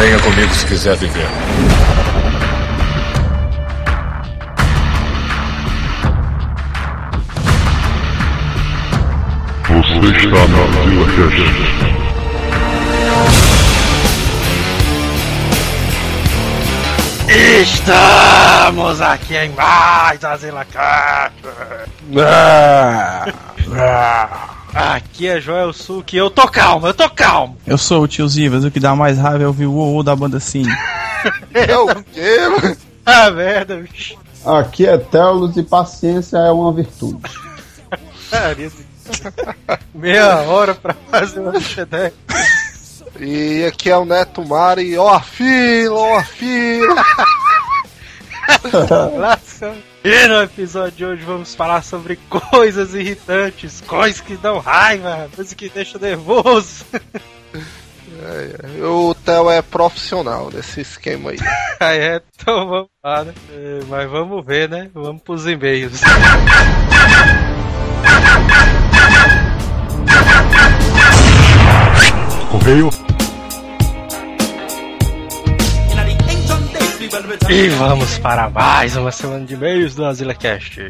Venha comigo se quiser viver. Você está na Vila Cast. Estamos aqui em mais Azila Cast. Aqui é Joel Suki, eu tô calmo, eu tô calmo. Eu sou o tio Zivas, o que dá mais raiva é ouvir o uou da banda sim. É o quê, mano? Ah, merda, bicho. Aqui é Telos e paciência é uma virtude. Meia hora pra fazer uma dessa. E aqui é o Neto Mari, ó a fila, ó a fila. E no episódio de hoje vamos falar sobre coisas irritantes, coisas que dão raiva, coisas que deixam nervoso. É, o Theo é profissional nesse esquema aí. Aí é, então vamos lá, né? É, mas vamos ver, né? Vamos pros e-mails. Correio. E vamos para mais uma semana de e-mails do AzilaCast.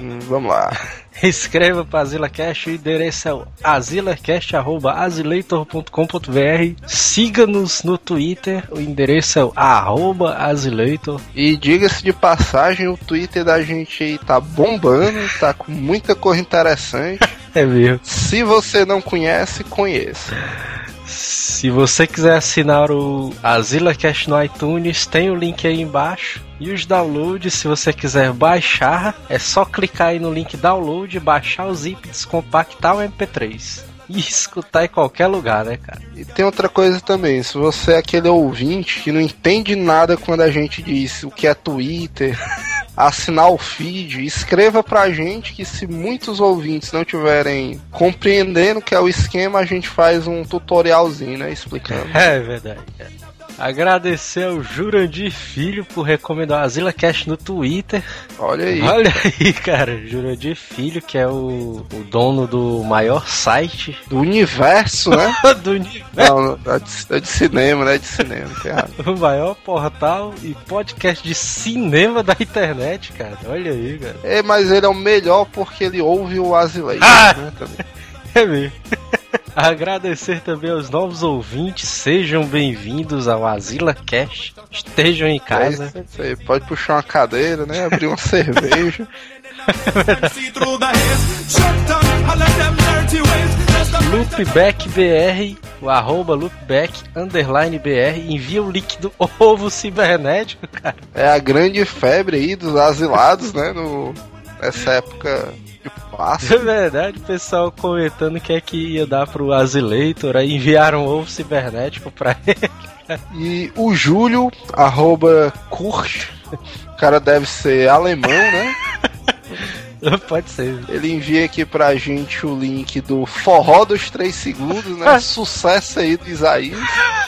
Hum, vamos lá. Escreva para AzilaCast, o endereço é azilacast.azileitor.com.br Siga-nos no Twitter, o endereço é o arroba azileitor. E diga-se de passagem, o Twitter da gente aí tá bombando, tá com muita coisa interessante. É mesmo. Se você não conhece, conheça. Se você quiser assinar o AzilaCast no iTunes, tem o link aí embaixo. E os downloads, se você quiser baixar, é só clicar aí no link download, baixar o zip, descompactar o MP3. E escutar em qualquer lugar, né, cara? E tem outra coisa também, se você é aquele ouvinte que não entende nada quando a gente diz o que é Twitter, assinar o feed, escreva pra gente que se muitos ouvintes não tiverem compreendendo o que é o esquema, a gente faz um tutorialzinho, né, explicando. É verdade. é. Agradecer ao Jurandir Filho por recomendar o AzilaCast no Twitter. Olha aí. Olha aí, cara, Jurandir Filho, que é o, o dono do maior site Do universo, né? do universo. Não, é de, é de cinema, né? É de cinema, errado. O maior portal e podcast de cinema da internet, cara. Olha aí, cara. É, mas ele é o melhor porque ele ouve o Azileite, Ah! né? também. É mesmo. Agradecer também aos novos ouvintes. Sejam bem-vindos ao Azila Cash. Estejam em É casa. isso, isso aí. Pode puxar uma cadeira, né? Abrir uma cerveja. Loopback BR, o arroba Loopback underline BR. Envia o link do ovo cibernético, cara. É a grande febre aí dos asilados, né? No, nessa época de É Páscoa. verdade, o pessoal comentando que é que ia dar pro Azileitor. Aí enviaram um ovo cibernético pra ele. E o Júlio, arroba Kurt, o cara deve ser alemão, né? Pode ser. Ele envia aqui pra gente o link do Forró dos 3 Segundos, né? Sucesso aí do Isaías.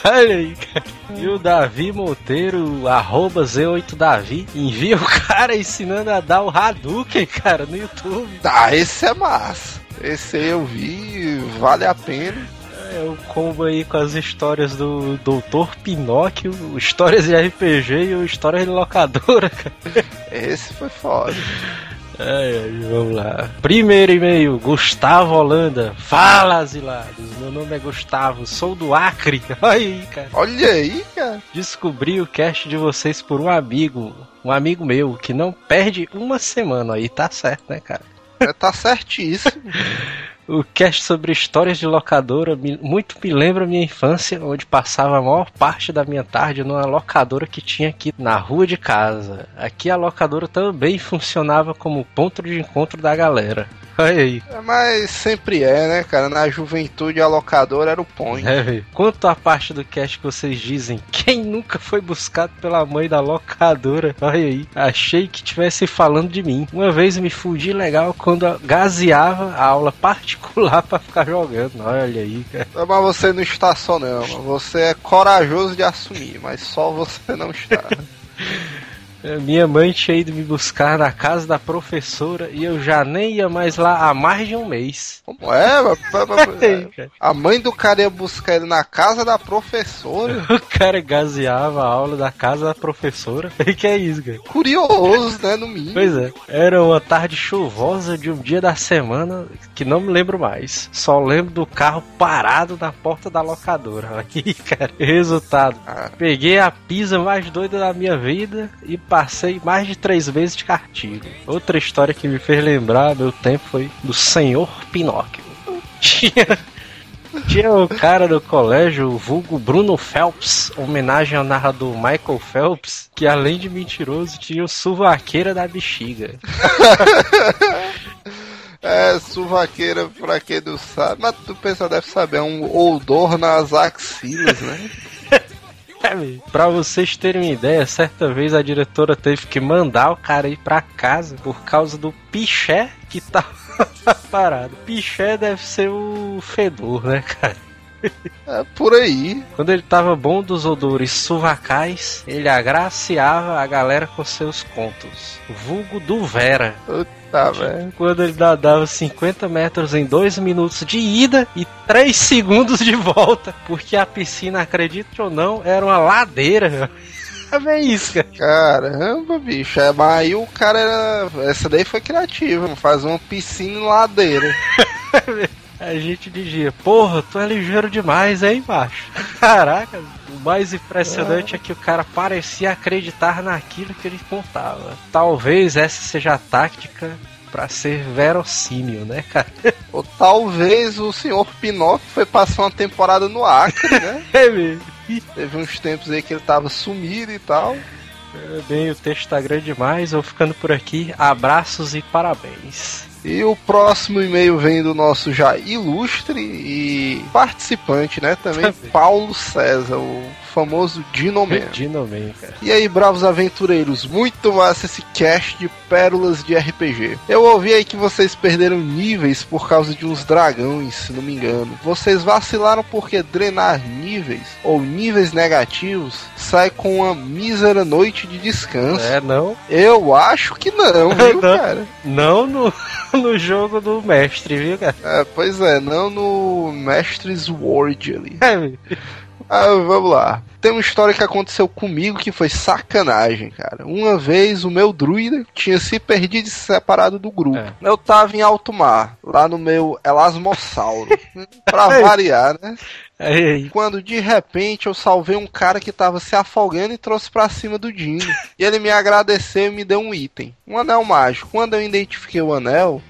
Olha aí, cara. E o Davi Monteiro, arroba Z8Davi, envia o cara ensinando a dar o Hadouken, cara, no YouTube. Ah, esse é massa. Esse aí eu vi, vale a pena. É o combo aí com as histórias do Doutor Pinóquio, histórias de RPG e o histórias de locadora, cara. Esse foi foda. Ai, ai, vamos lá. Primeiro e-mail, Gustavo Holanda. Fala, asilados. Meu nome é Gustavo, sou do Acre. Olha aí, cara. Olha aí, cara. Descobri o cast de vocês por um amigo, um amigo meu, que não perde uma semana. Aí tá certo, né, cara? É, tá certíssimo. O cast sobre histórias de locadora muito me lembra minha infância, onde passava a maior parte da minha tarde numa locadora que tinha aqui na rua de casa. Aqui a locadora também funcionava como ponto de encontro da galera. Olha aí. É, Mas sempre é, né, cara? Na juventude a locadora era o point. É, velho. Quanto à parte do cast que vocês dizem, quem nunca foi buscado pela mãe da locadora? Olha aí. Achei que tivesse falando de mim. Uma vez me fudi legal quando gaseava a aula particular pra ficar jogando. Olha aí, cara. Mas você não está só não, você é corajoso de assumir, mas só você não está. Minha mãe tinha ido me buscar na casa da professora e eu já nem ia mais lá há mais de um mês. Como é? A mãe do cara ia buscar ele na casa da professora. O cara gaseava a aula da casa da professora. Que é isso, cara? Curioso, né? No mínimo. Pois é, era uma tarde chuvosa de um dia da semana que não me lembro mais. Só lembro do carro parado na porta da locadora. Aí, cara, resultado. Ah. Peguei a pisa mais doida da minha vida e passei mais de três meses de cartilho. Outra história que me fez lembrar meu tempo foi do Senhor Pinóquio. Tinha, tinha cara do colégio, o vulgo Bruno Phelps, homenagem ao narrador Michael Phelps, que além de mentiroso tinha o suvaqueira da bexiga. É, suvaqueira, pra quem não sabe. Mas tu pensa, deve saber, é um odor nas axilas, né? Pra vocês terem uma ideia, certa vez a diretora teve que mandar o cara ir pra casa por causa do piché que tava parado. Piché deve ser o fedor, né, cara? É por aí. Quando ele tava bom dos odores suvacais, ele agraciava a galera com seus contos. Vulgo do Vera. Tá, velho. Quando ele nadava 50 metros em 2 minutos de ida e 3 segundos de volta. Porque a piscina, acredite ou não, era uma ladeira. É isso, cara. Caramba, bicho. É, mas aí o cara era. Essa daí foi criativa, fazer uma piscina em ladeira. A gente dizia, porra, tu é ligeiro demais, hein, macho? Caraca, o mais impressionante é que o cara parecia acreditar naquilo que ele contava. Talvez essa seja a tática pra ser verossímil, né, cara? Ou talvez o senhor Pinóquio foi passar uma temporada no Acre, né? É mesmo. Teve uns tempos aí que ele tava sumido e tal. É, Bem, o texto tá grande demais, vou ficando por aqui. Abraços e parabéns. E o próximo e-mail vem do nosso já ilustre e participante, né? Também. Paulo César, o famoso Dinoman. Dinoman, cara. E aí, bravos aventureiros, muito massa esse cast de pérolas de RPG. Eu ouvi aí que vocês perderam níveis por causa de uns dragões, se não me engano. Vocês vacilaram porque drenar níveis ou níveis negativos sai com uma mísera noite de descanso. É, não, Eu acho que não, viu, Não. cara? não no, no jogo do mestre, viu, cara? É, pois é, não no Mestres Word ali. É. Ah, vamos lá. Tem uma história que aconteceu comigo que foi sacanagem, cara. Uma vez o meu druida tinha se perdido e se separado do grupo. É. Eu tava em alto mar, lá no meu Elasmossauro. pra variar, né? Aí, aí. Quando de repente eu salvei um cara que tava se afogando e trouxe pra cima do Dino. E ele me agradeceu e me deu um item. Um anel mágico. Quando eu identifiquei o anel,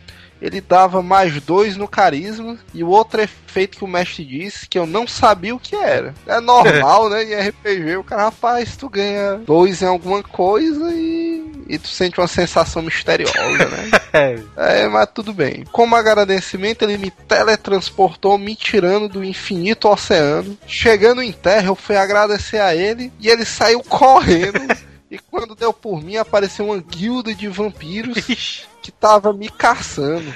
ele dava mais dois no carisma. E o outro efeito que o mestre disse que eu não sabia o que era. É normal, né? Em RPG, o cara, rapaz, tu ganha dois em alguma coisa e. E tu sente uma sensação misteriosa, né? É, É, mas tudo bem. Como agradecimento, ele me teletransportou, me tirando do infinito oceano. Chegando em terra, eu fui agradecer a ele e ele saiu correndo. e quando deu por mim, apareceu uma guilda de vampiros Ixi. Que tava me caçando.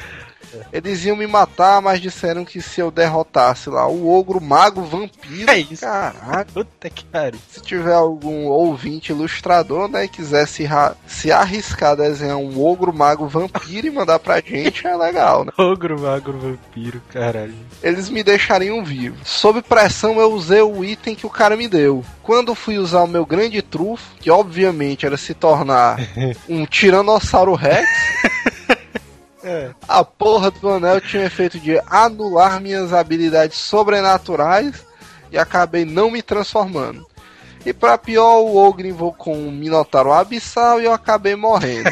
Eles iam me matar, mas disseram que se eu derrotasse lá o ogro mago vampiro. É isso. Caraca. Puta que pariu. Se tiver algum ouvinte ilustrador, né, e quiser se, se arriscar a desenhar um ogro mago vampiro e mandar pra gente, é legal, né? Ogro, magro, vampiro, caralho. Eles me deixariam vivo. Sob pressão, eu usei o item que o cara me deu. Quando fui usar o meu grande trufo, que obviamente era se tornar um Tiranossauro Rex, a porra do anel tinha o efeito de anular minhas habilidades sobrenaturais e acabei não me transformando. E pra pior, o Ogre invocou um Minotauro abissal e eu acabei morrendo.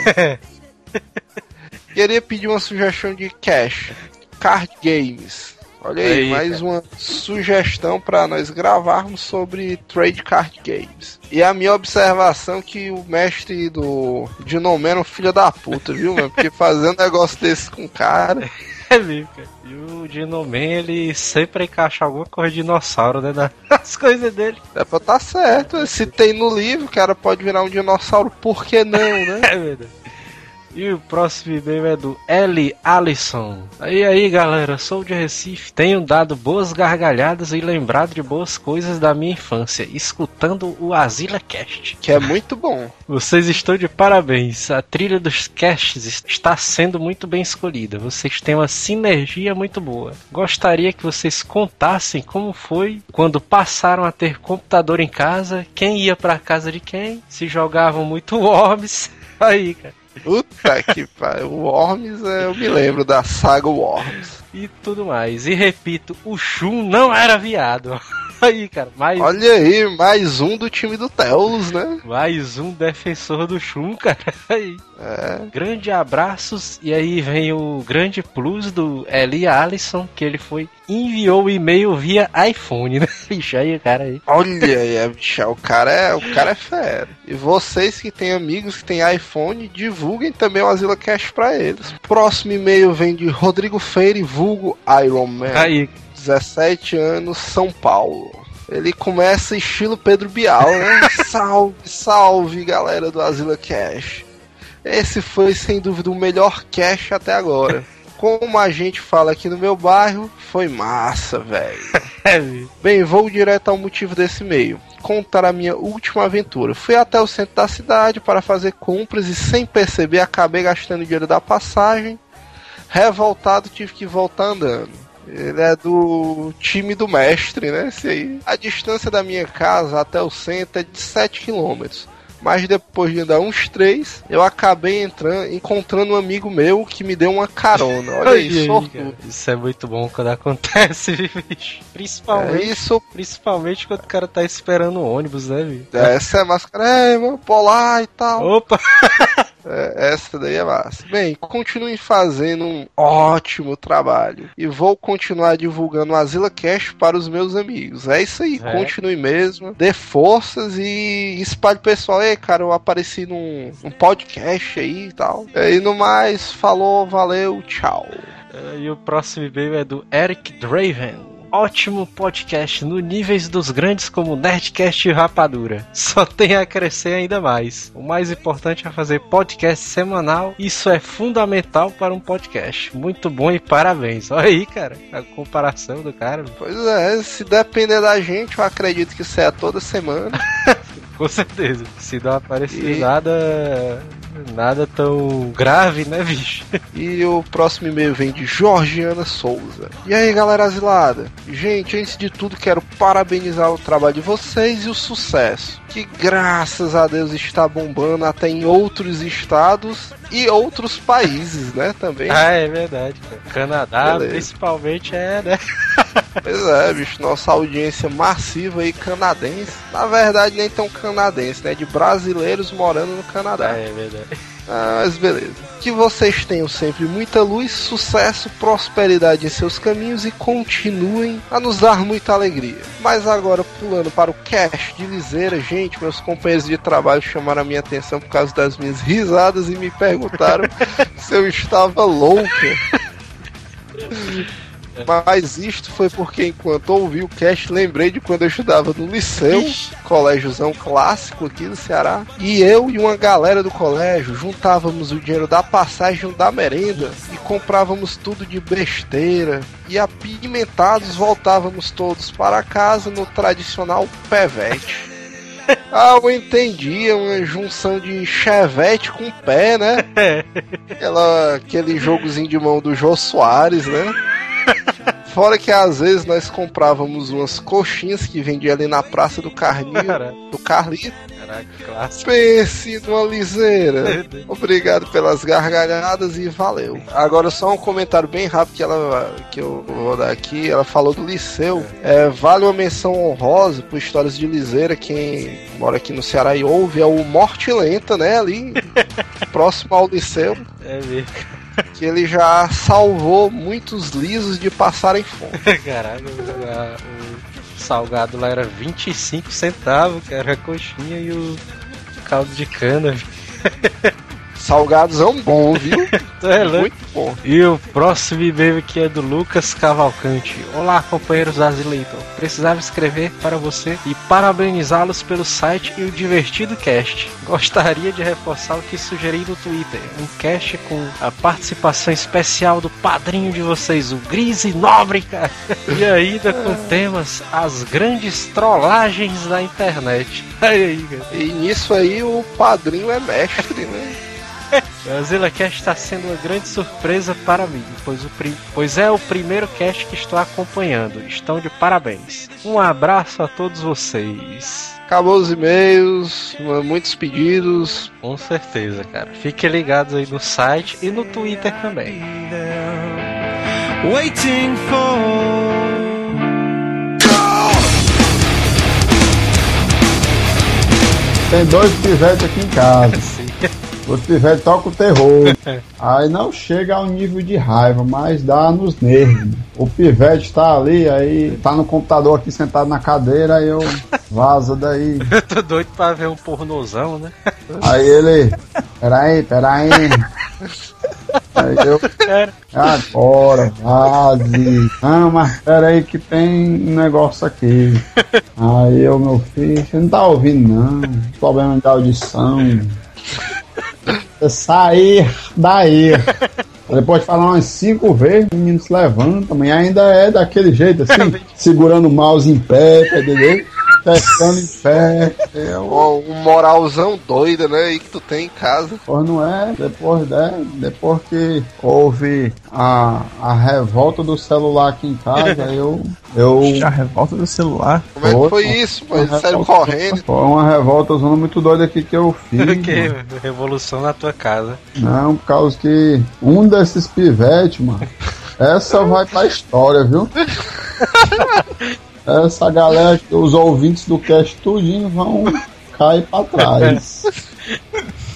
Queria pedir uma sugestão de cash. Card Games. Olha aí, Aí, mais uma sugestão para nós gravarmos sobre Trade Card Games. E a minha observação que o mestre do Dinoman é um filho da puta, viu, mano? Porque fazer um negócio desse com o cara. É mesmo, cara. E o Dinoman, ele sempre encaixa alguma coisa de dinossauro, né? Nas coisas dele. É pra tá certo. Se tem no livro, o cara pode virar um dinossauro, por que não, né? É verdade. E o próximo e-mail é do L. Alisson. Aí aí galera, sou de Recife, tenho dado boas gargalhadas e lembrado de boas coisas da minha infância, escutando o Asila Cast. Que é muito bom. Vocês estão de parabéns, a trilha dos casts está sendo muito bem escolhida, vocês têm uma sinergia muito boa. Gostaria que vocês contassem como foi quando passaram a ter computador em casa, quem ia pra casa de quem, se jogavam muito Worms. Aí, cara. Puta que pariu. O Worms, é, eu me lembro da saga Worms. e tudo mais. E repito, o Shun não era viado. Aí, cara, mais, Olha aí, mais um do time do Telos, né? mais um defensor do Shun, cara. Aí. É. Grande abraços. E aí vem o grande plus do Eli Allison, que ele foi enviou o e-mail via iPhone, né? Ixi, aí, cara aí. Olha aí, bicha, o cara é, o cara é fera. E vocês que têm amigos que têm iPhone, divulguem também o Asila Cash pra eles. Próximo e-mail vem de Rodrigo Feire, vulgo Iron Man. Aí, 17 anos, São Paulo. Ele começa estilo Pedro Bial, né? salve, salve, galera do Asila Cash. Esse foi sem dúvida o melhor cash até agora. Como a gente fala aqui no meu bairro, foi massa, velho. é. Bem, vou direto ao motivo desse e-mail. Contar a minha última aventura. Fui até o centro da cidade para fazer compras e sem perceber acabei gastando dinheiro da passagem. Revoltado tive que voltar andando. Ele é do time do mestre, né? Esse aí. A distância da minha casa até o centro é de 7 km. Mas depois de andar uns 3, eu acabei entrando, encontrando um amigo meu que me deu uma carona. Olha Aí, sortudo. Isso é muito bom quando acontece, viu, bicho. É Principalmente, isso, principalmente quando o cara tá esperando o ônibus, né, viu? essa é máscara, é, mano, polar e tal. Opa! É, essa daí é massa. Bem, continuem fazendo um ótimo trabalho. E vou continuar divulgando o Asila Cash para os meus amigos. É isso aí, É. continue mesmo. Dê forças e espalhe pro pessoal. Ei, cara, eu apareci num, num podcast aí e tal. E no mais, falou, valeu, tchau. Eh, E o próximo e-mail é do Eric Draven. Ótimo podcast no níveis dos grandes como Nerdcast e Rapadura. Só tem a crescer ainda mais. O mais importante é fazer podcast semanal. Isso é fundamental para um podcast. Muito bom e parabéns. Olha aí, cara, a comparação do cara. Pois é, se depender da gente, eu acredito que isso é toda semana. Com certeza. Se não aparecer E- nada, nada tão grave, né, bicho? E o próximo e-mail vem de Georgiana Souza. E aí, galera asilada? Gente, antes de tudo, quero parabenizar o trabalho de vocês e o sucesso. Que graças a Deus está bombando até em outros estados e outros países, né? Também. Ah, é verdade, cara. Canadá, Beleza. principalmente, é, né? Pois é, bicho, nossa audiência massiva aí canadense. Na verdade, nem tão canadense, né? De brasileiros morando no Canadá. Ah, é verdade. Ah, mas beleza. Que vocês tenham sempre muita luz, sucesso, prosperidade em seus caminhos e continuem a nos dar muita alegria. Mas agora, pulando para o cast de Liseira, gente, meus companheiros de trabalho chamaram a minha atenção por causa das minhas risadas e me perguntaram se eu estava louca. Mas isto foi porque enquanto ouvi o cast, lembrei de quando eu estudava no liceu, Ixi. colégiozão clássico aqui do Ceará. E eu e uma galera do colégio juntávamos o dinheiro da passagem da merenda e comprávamos tudo de besteira. E apimentados voltávamos todos para casa no tradicional pevete. Ah, eu entendi, é uma junção de chevette com pé, né? Aquela, aquele jogozinho de mão do Jô Soares, né? Fora que às vezes nós comprávamos umas coxinhas que vendia ali na Praça do Carlinho, Caraca, do Carlito. caraca, clássico. Pense numa liseira. Obrigado pelas gargalhadas e valeu. Agora só um comentário bem rápido que ela que eu vou dar aqui. Ela falou do liceu. É, vale uma menção honrosa por histórias de liseira. Quem mora aqui no Ceará e ouve é o Morte Lenta, né? Ali próximo ao liceu. É mesmo. Que ele já salvou muitos lisos de passarem fome. Caraca, o, a- o salgado lá era 25 centavos, cara, a coxinha e o caldo de cana. Salgados é um bom, viu? É, né? Muito bom. E o próximo e-mail aqui é do Lucas Cavalcante. Olá, companheiros da Zileiton. Precisava escrever para você e parabenizá-los pelo site e o divertido cast. Gostaria de reforçar o que sugeri no Twitter. Um cast com a participação especial do padrinho de vocês, o Grise Nóbrega. E ainda com temas as grandes trollagens da internet. Aí, cara. E nisso aí o padrinho é mestre, né? O Zilla Cast está sendo uma grande surpresa para mim, pois, o pri- pois é o primeiro cast que estou acompanhando. Estão de parabéns. Um abraço a todos vocês. Acabou os e-mails, muitos pedidos. Com certeza, cara. Fiquem ligados aí no site e no Twitter também. waiting for. Tem dois pivetes aqui em casa. Os pivetes tocam o terror. Aí não chega ao nível de raiva, mas dá nos nervos. O pivete tá ali, aí tá no computador aqui sentado na cadeira, aí eu vaza daí. Eu tô doido pra ver um pornozão, né? Aí ele. Peraí, peraí. Aí eu. Agora, vaze. Ah, mas peraí que tem um negócio aqui. Aí eu, meu filho, você não tá ouvindo não. Problema de audição. Sair daí. Depois de falar umas cinco vezes, o menino se levanta, mas ainda é daquele jeito assim, segurando o mouse em pé, tá entendeu? Testando em pé. Eu, Ó, um moralzão doida, né? Aí que tu tem em casa. Pois não é, depois, né, depois que houve a, a revolta do celular aqui em casa, eu. eu A revolta do celular. Como é que Foi, isso? Pô? saiu correndo. Foi uma revolta zona muito doida aqui que eu fiz. que mano. revolução na tua casa. Não, por causa que um desses pivetes, mano, essa vai pra história, viu? Essa galera, os ouvintes do cast tudinho vão cair pra trás.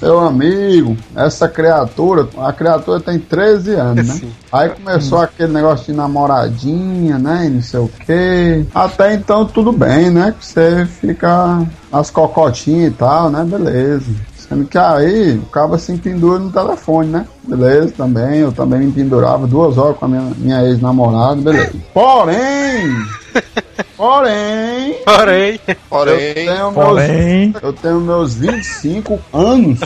Meu amigo, essa criatura, a criatura tem 13 anos, né? Sim. Aí começou aquele negócio de namoradinha, né? E não sei o quê. Até então tudo bem, né? Que você fica nas cocotinhas e tal, né? Beleza. Sendo que aí o cara se pendura no telefone, né? Beleza, também. Eu também me pendurava duas horas com a minha, minha ex-namorada, beleza. Porém, porém, Porém, eu Porém, tenho meus Porém, eu tenho meus 25 anos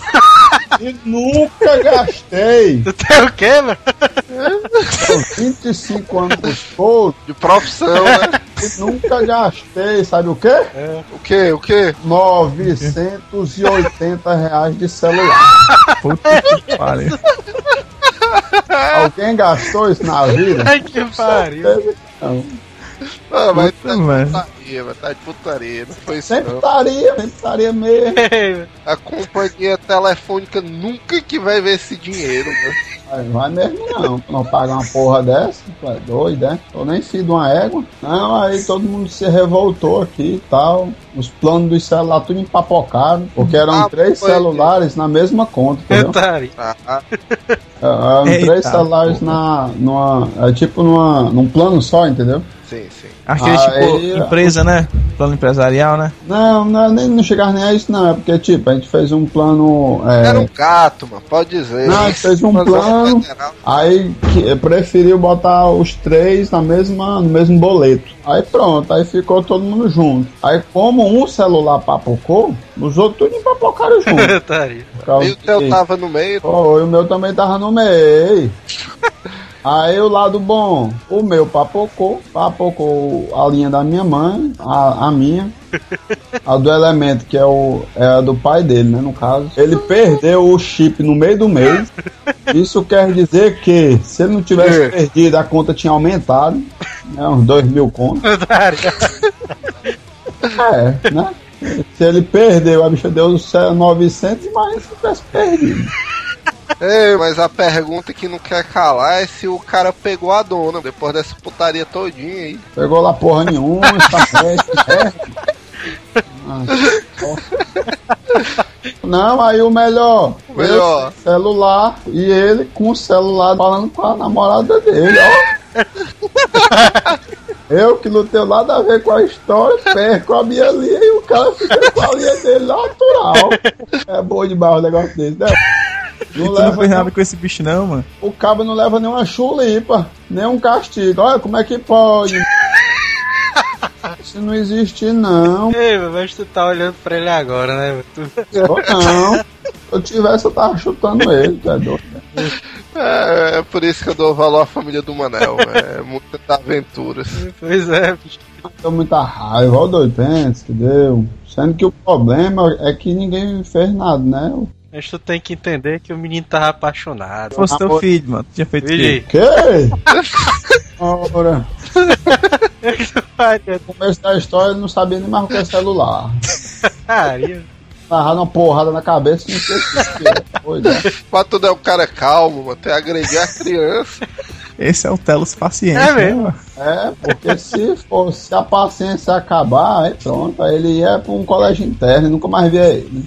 e nunca gastei. tu tem o quê, mano? Tenho 25 anos todos de profissão, né? e nunca gastei, sabe o quê? O que? O que? 980 reais de celular. puta que pariu. Alguém gastou isso na vida? Ai, que pariu. Que Não. Ah, mas tá de mano. putaria, mas tá de putaria. Não foi isso Sempre não. estaria, sempre estaria mesmo. A companhia telefônica nunca que vai ver esse dinheiro, né? Vai, vai mesmo não, não paga uma porra dessa, tu é doido, né? Tô nem filho de uma égua. Não, aí todo mundo se revoltou aqui e tal. Os planos dos celulares tudo empapocaram, porque eram Ah, três foi. celulares na mesma conta, entendeu? Ah, ah, Eram Eita, três celulares na, numa, é tipo numa, num plano só, entendeu? Sim, sim. Aquele Aí- tipo empresa, né? Plano empresarial, né? Não, não, nem não chegar nem a isso não, é porque tipo, a gente fez um plano. é, Era um gato, mano, pode dizer. Não, ele fez um plano. Aí que- preferiu botar os três na mesma, no mesmo boleto. Aí pronto, aí ficou todo mundo junto. Aí como um celular papocou, os outros tudo empapocaram junto. Causa E o teu tava no meio. Foi, o meu também tava no meio. Aí o lado bom, o meu papocou, papocou a linha da minha mãe, a, a minha, a do elemento, que é, o, é a do pai dele, né, no caso. Ele perdeu o chip no meio do mês. Isso quer dizer que se ele não tivesse É. perdido, a conta tinha aumentado, né, uns dois mil contos. Otário. É, né? Se ele perdeu, a bicha deu os 900, mas se tivesse perdido. É, mas a pergunta que não quer calar é se o cara pegou a dona depois dessa putaria todinha aí. Pegou lá porra nenhuma, escafete, é. Ah, ó. Não, aí o melhor. O melhor. celular e ele com o celular falando com a namorada dele, ó. Eu que não tenho nada a ver com a história, perco a minha linha e o cara fica com a linha dele natural. É bom demais o negócio desse, né? Não tu não leva não. nada com esse bicho, não, mano. O cabo não leva nenhuma chulipa, nem um castigo. Olha como é que pode. Isso não existe, não. Ei, mas tu tá olhando pra ele agora, né? Tu... Eu não. Se eu tivesse, eu tava chutando ele, é doido. É, é por isso que eu dou valor à família do Manel. É muitas aventuras. Pois é, bicho. Deu muita raiva, olha o doido, pensa que deu. Sendo que o problema é que ninguém fez nada, né? Mas tu tem que entender que o menino tava apaixonado. Se fosse teu filho, mano, tu tinha feito o quê? Filho, Que? Ora, Maria, no começo da história ele não sabia nem mais o que é celular. Tava uma porrada na cabeça e não sei o que é. Doido. Pra tudo é um cara calmo, que agredir a criança. Esse é o Telos paciente. É né, mesmo. mano? É, porque se fosse a paciência acabar, aí pronto, aí ele ia pra um colégio interno e nunca mais via ele.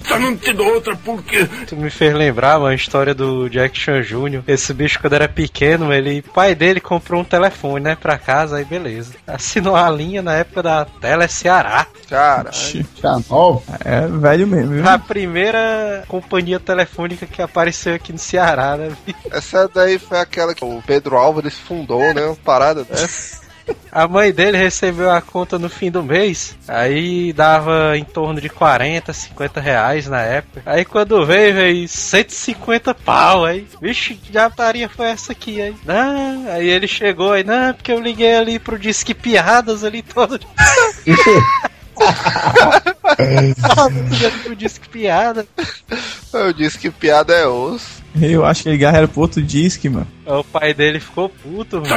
Tu me fez lembrar uma história do Jack Chan Jr. Esse bicho, quando era pequeno, ele, o pai dele comprou um telefone, né, pra casa, aí beleza. Assinou a linha na época da Tele Ceará. Cara, Tinha nove. É velho mesmo, viu? A primeira companhia telefônica que apareceu aqui no Ceará, né? essa daí foi aquela que o Pedro Álvares fundou, né? Uma parada dessa. A mãe dele recebeu a conta no fim do mês, aí dava em torno de 40, 50 reais na época. Aí quando veio, veio 150 pau, aí, vixe, que diabataria foi essa aqui, aí? Não, aí ele chegou aí, não, porque eu liguei ali pro Disque Piadas ali todo. pro Disque Piada. Eu disse que piada é osso. Eu acho que ele era pro outro disque, mano. O pai dele ficou puto, mano.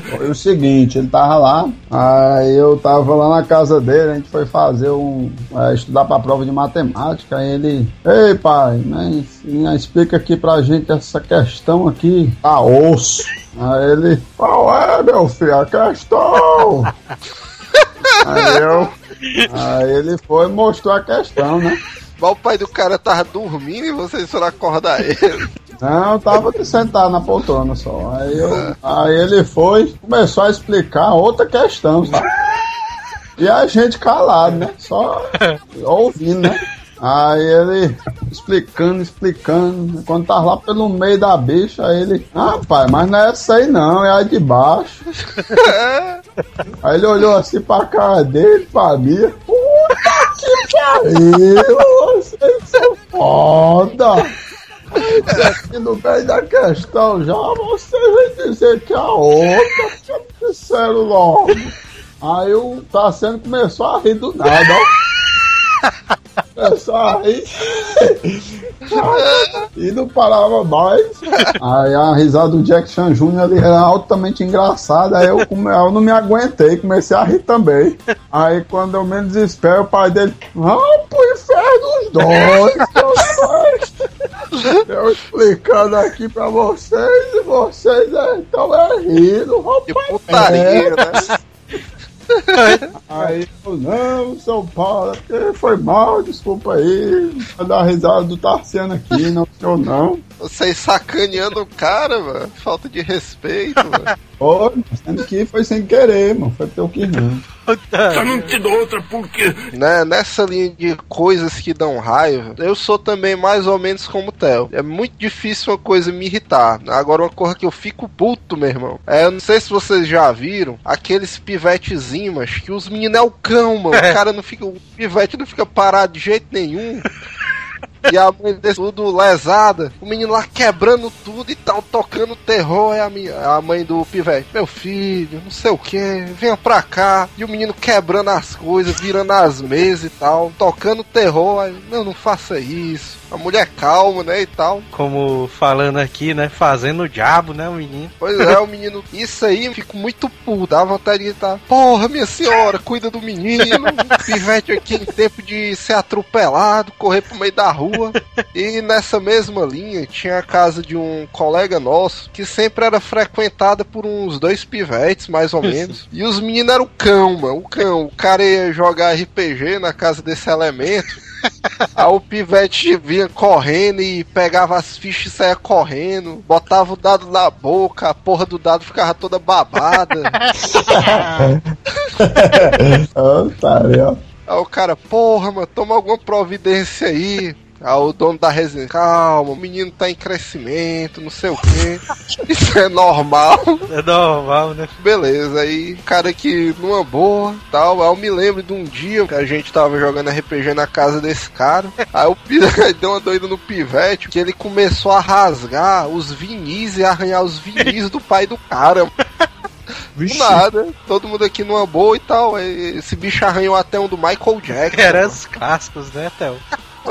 Foi o seguinte, ele tava lá, aí eu tava lá na casa dele, a gente foi fazer um. é, estudar pra prova de matemática, aí ele. Ei pai, né, ens- explica aqui pra gente essa questão aqui. Tá osso. Aí ele. Qual é, meu filho? A questão! aí eu. Aí ele foi e mostrou a questão, né? Mas o pai do cara tava dormindo e vocês foram acordar ele. Não, eu tava sentado na poltrona só. Aí, eu, aí ele foi, começou a explicar outra questão, sabe? E a gente calado, né? Só ouvindo, né? Aí ele explicando, explicando. Quando tava lá pelo meio da bicha, aí ele. Ah, pai, mas não é essa aí não, é a de baixo. aí ele olhou assim pra cara dele, pra mim. Que pariu! Vocês são foda! Aqui no meio da questão já, você vai dizer que a outra já disseram logo. Aí o Tassiano começou a rir do nada, ó. Começou a rir. e não parava mais. Aí a risada do Jack Chan Jr. ali era altamente engraçada. Aí eu, come- eu não me aguentei, comecei a rir também. Aí quando eu menos espero, o pai dele, vamos pro inferno os dois. Eu explicando aqui pra vocês e vocês estão é, rindo, Que rapaz. putaria, né? Aí eu, não, São Paulo, é foi mal, desculpa aí. Vai dar risada do Tarciano aqui, não senhor não. Vocês sacaneando o cara, mano. Falta de respeito, mano. Foi, sendo que foi sem querer, mano. Foi porque eu quis não. Né, nessa linha de coisas que dão raiva, eu sou também mais ou menos como o Theo. É muito difícil uma coisa me irritar. Agora, uma coisa que eu fico puto, meu irmão. É, eu não sei se vocês já viram aqueles pivetezinhos, mas que os meninos é o cão, mano. O cara não fica. O pivete não fica parado de jeito nenhum. E a mãe desse tudo lesada, o menino lá quebrando tudo e tal, tocando terror. É a, minha, a mãe do pivete, meu filho, não sei o que, venha pra cá. E o menino quebrando as coisas, virando as mesas e tal, tocando terror. Aí, não, não faça isso. A mulher calma, né, e tal. Como falando aqui, né? Fazendo o diabo, né, o menino. Pois é, o menino. Isso aí, fico muito puto. Dá vontade de gritar. Porra, minha senhora, cuida do menino. O pivete aqui em tempo de ser atropelado, correr pro meio da rua. E nessa mesma linha, tinha a casa de um colega nosso que sempre era frequentada por uns dois pivetes, mais ou menos. E os meninos eram o cão, mano. O cão. O cara ia jogar RPG na casa desse elemento. Aí o pivete vinha correndo e pegava as fichas e saia correndo, botava o dado na boca, a porra do dado ficava toda babada. Ah, tá, ó. Aí o cara, porra, mano, toma alguma providência aí. Aí o dono da residência, calma, o menino tá em crescimento, não sei o quê. Isso é normal. É normal, né? Beleza, aí, cara que numa boa, tal. Aí eu me lembro de um dia que a gente tava jogando RPG na casa desse cara. Aí o pivete deu uma doida no pivete que ele começou a rasgar os vinis e arranhar os vinis do pai do cara. Do Vixe. nada, todo mundo aqui numa boa e tal. Esse bicho arranhou até um do Michael Jackson. Era os clássicos, né, Theo?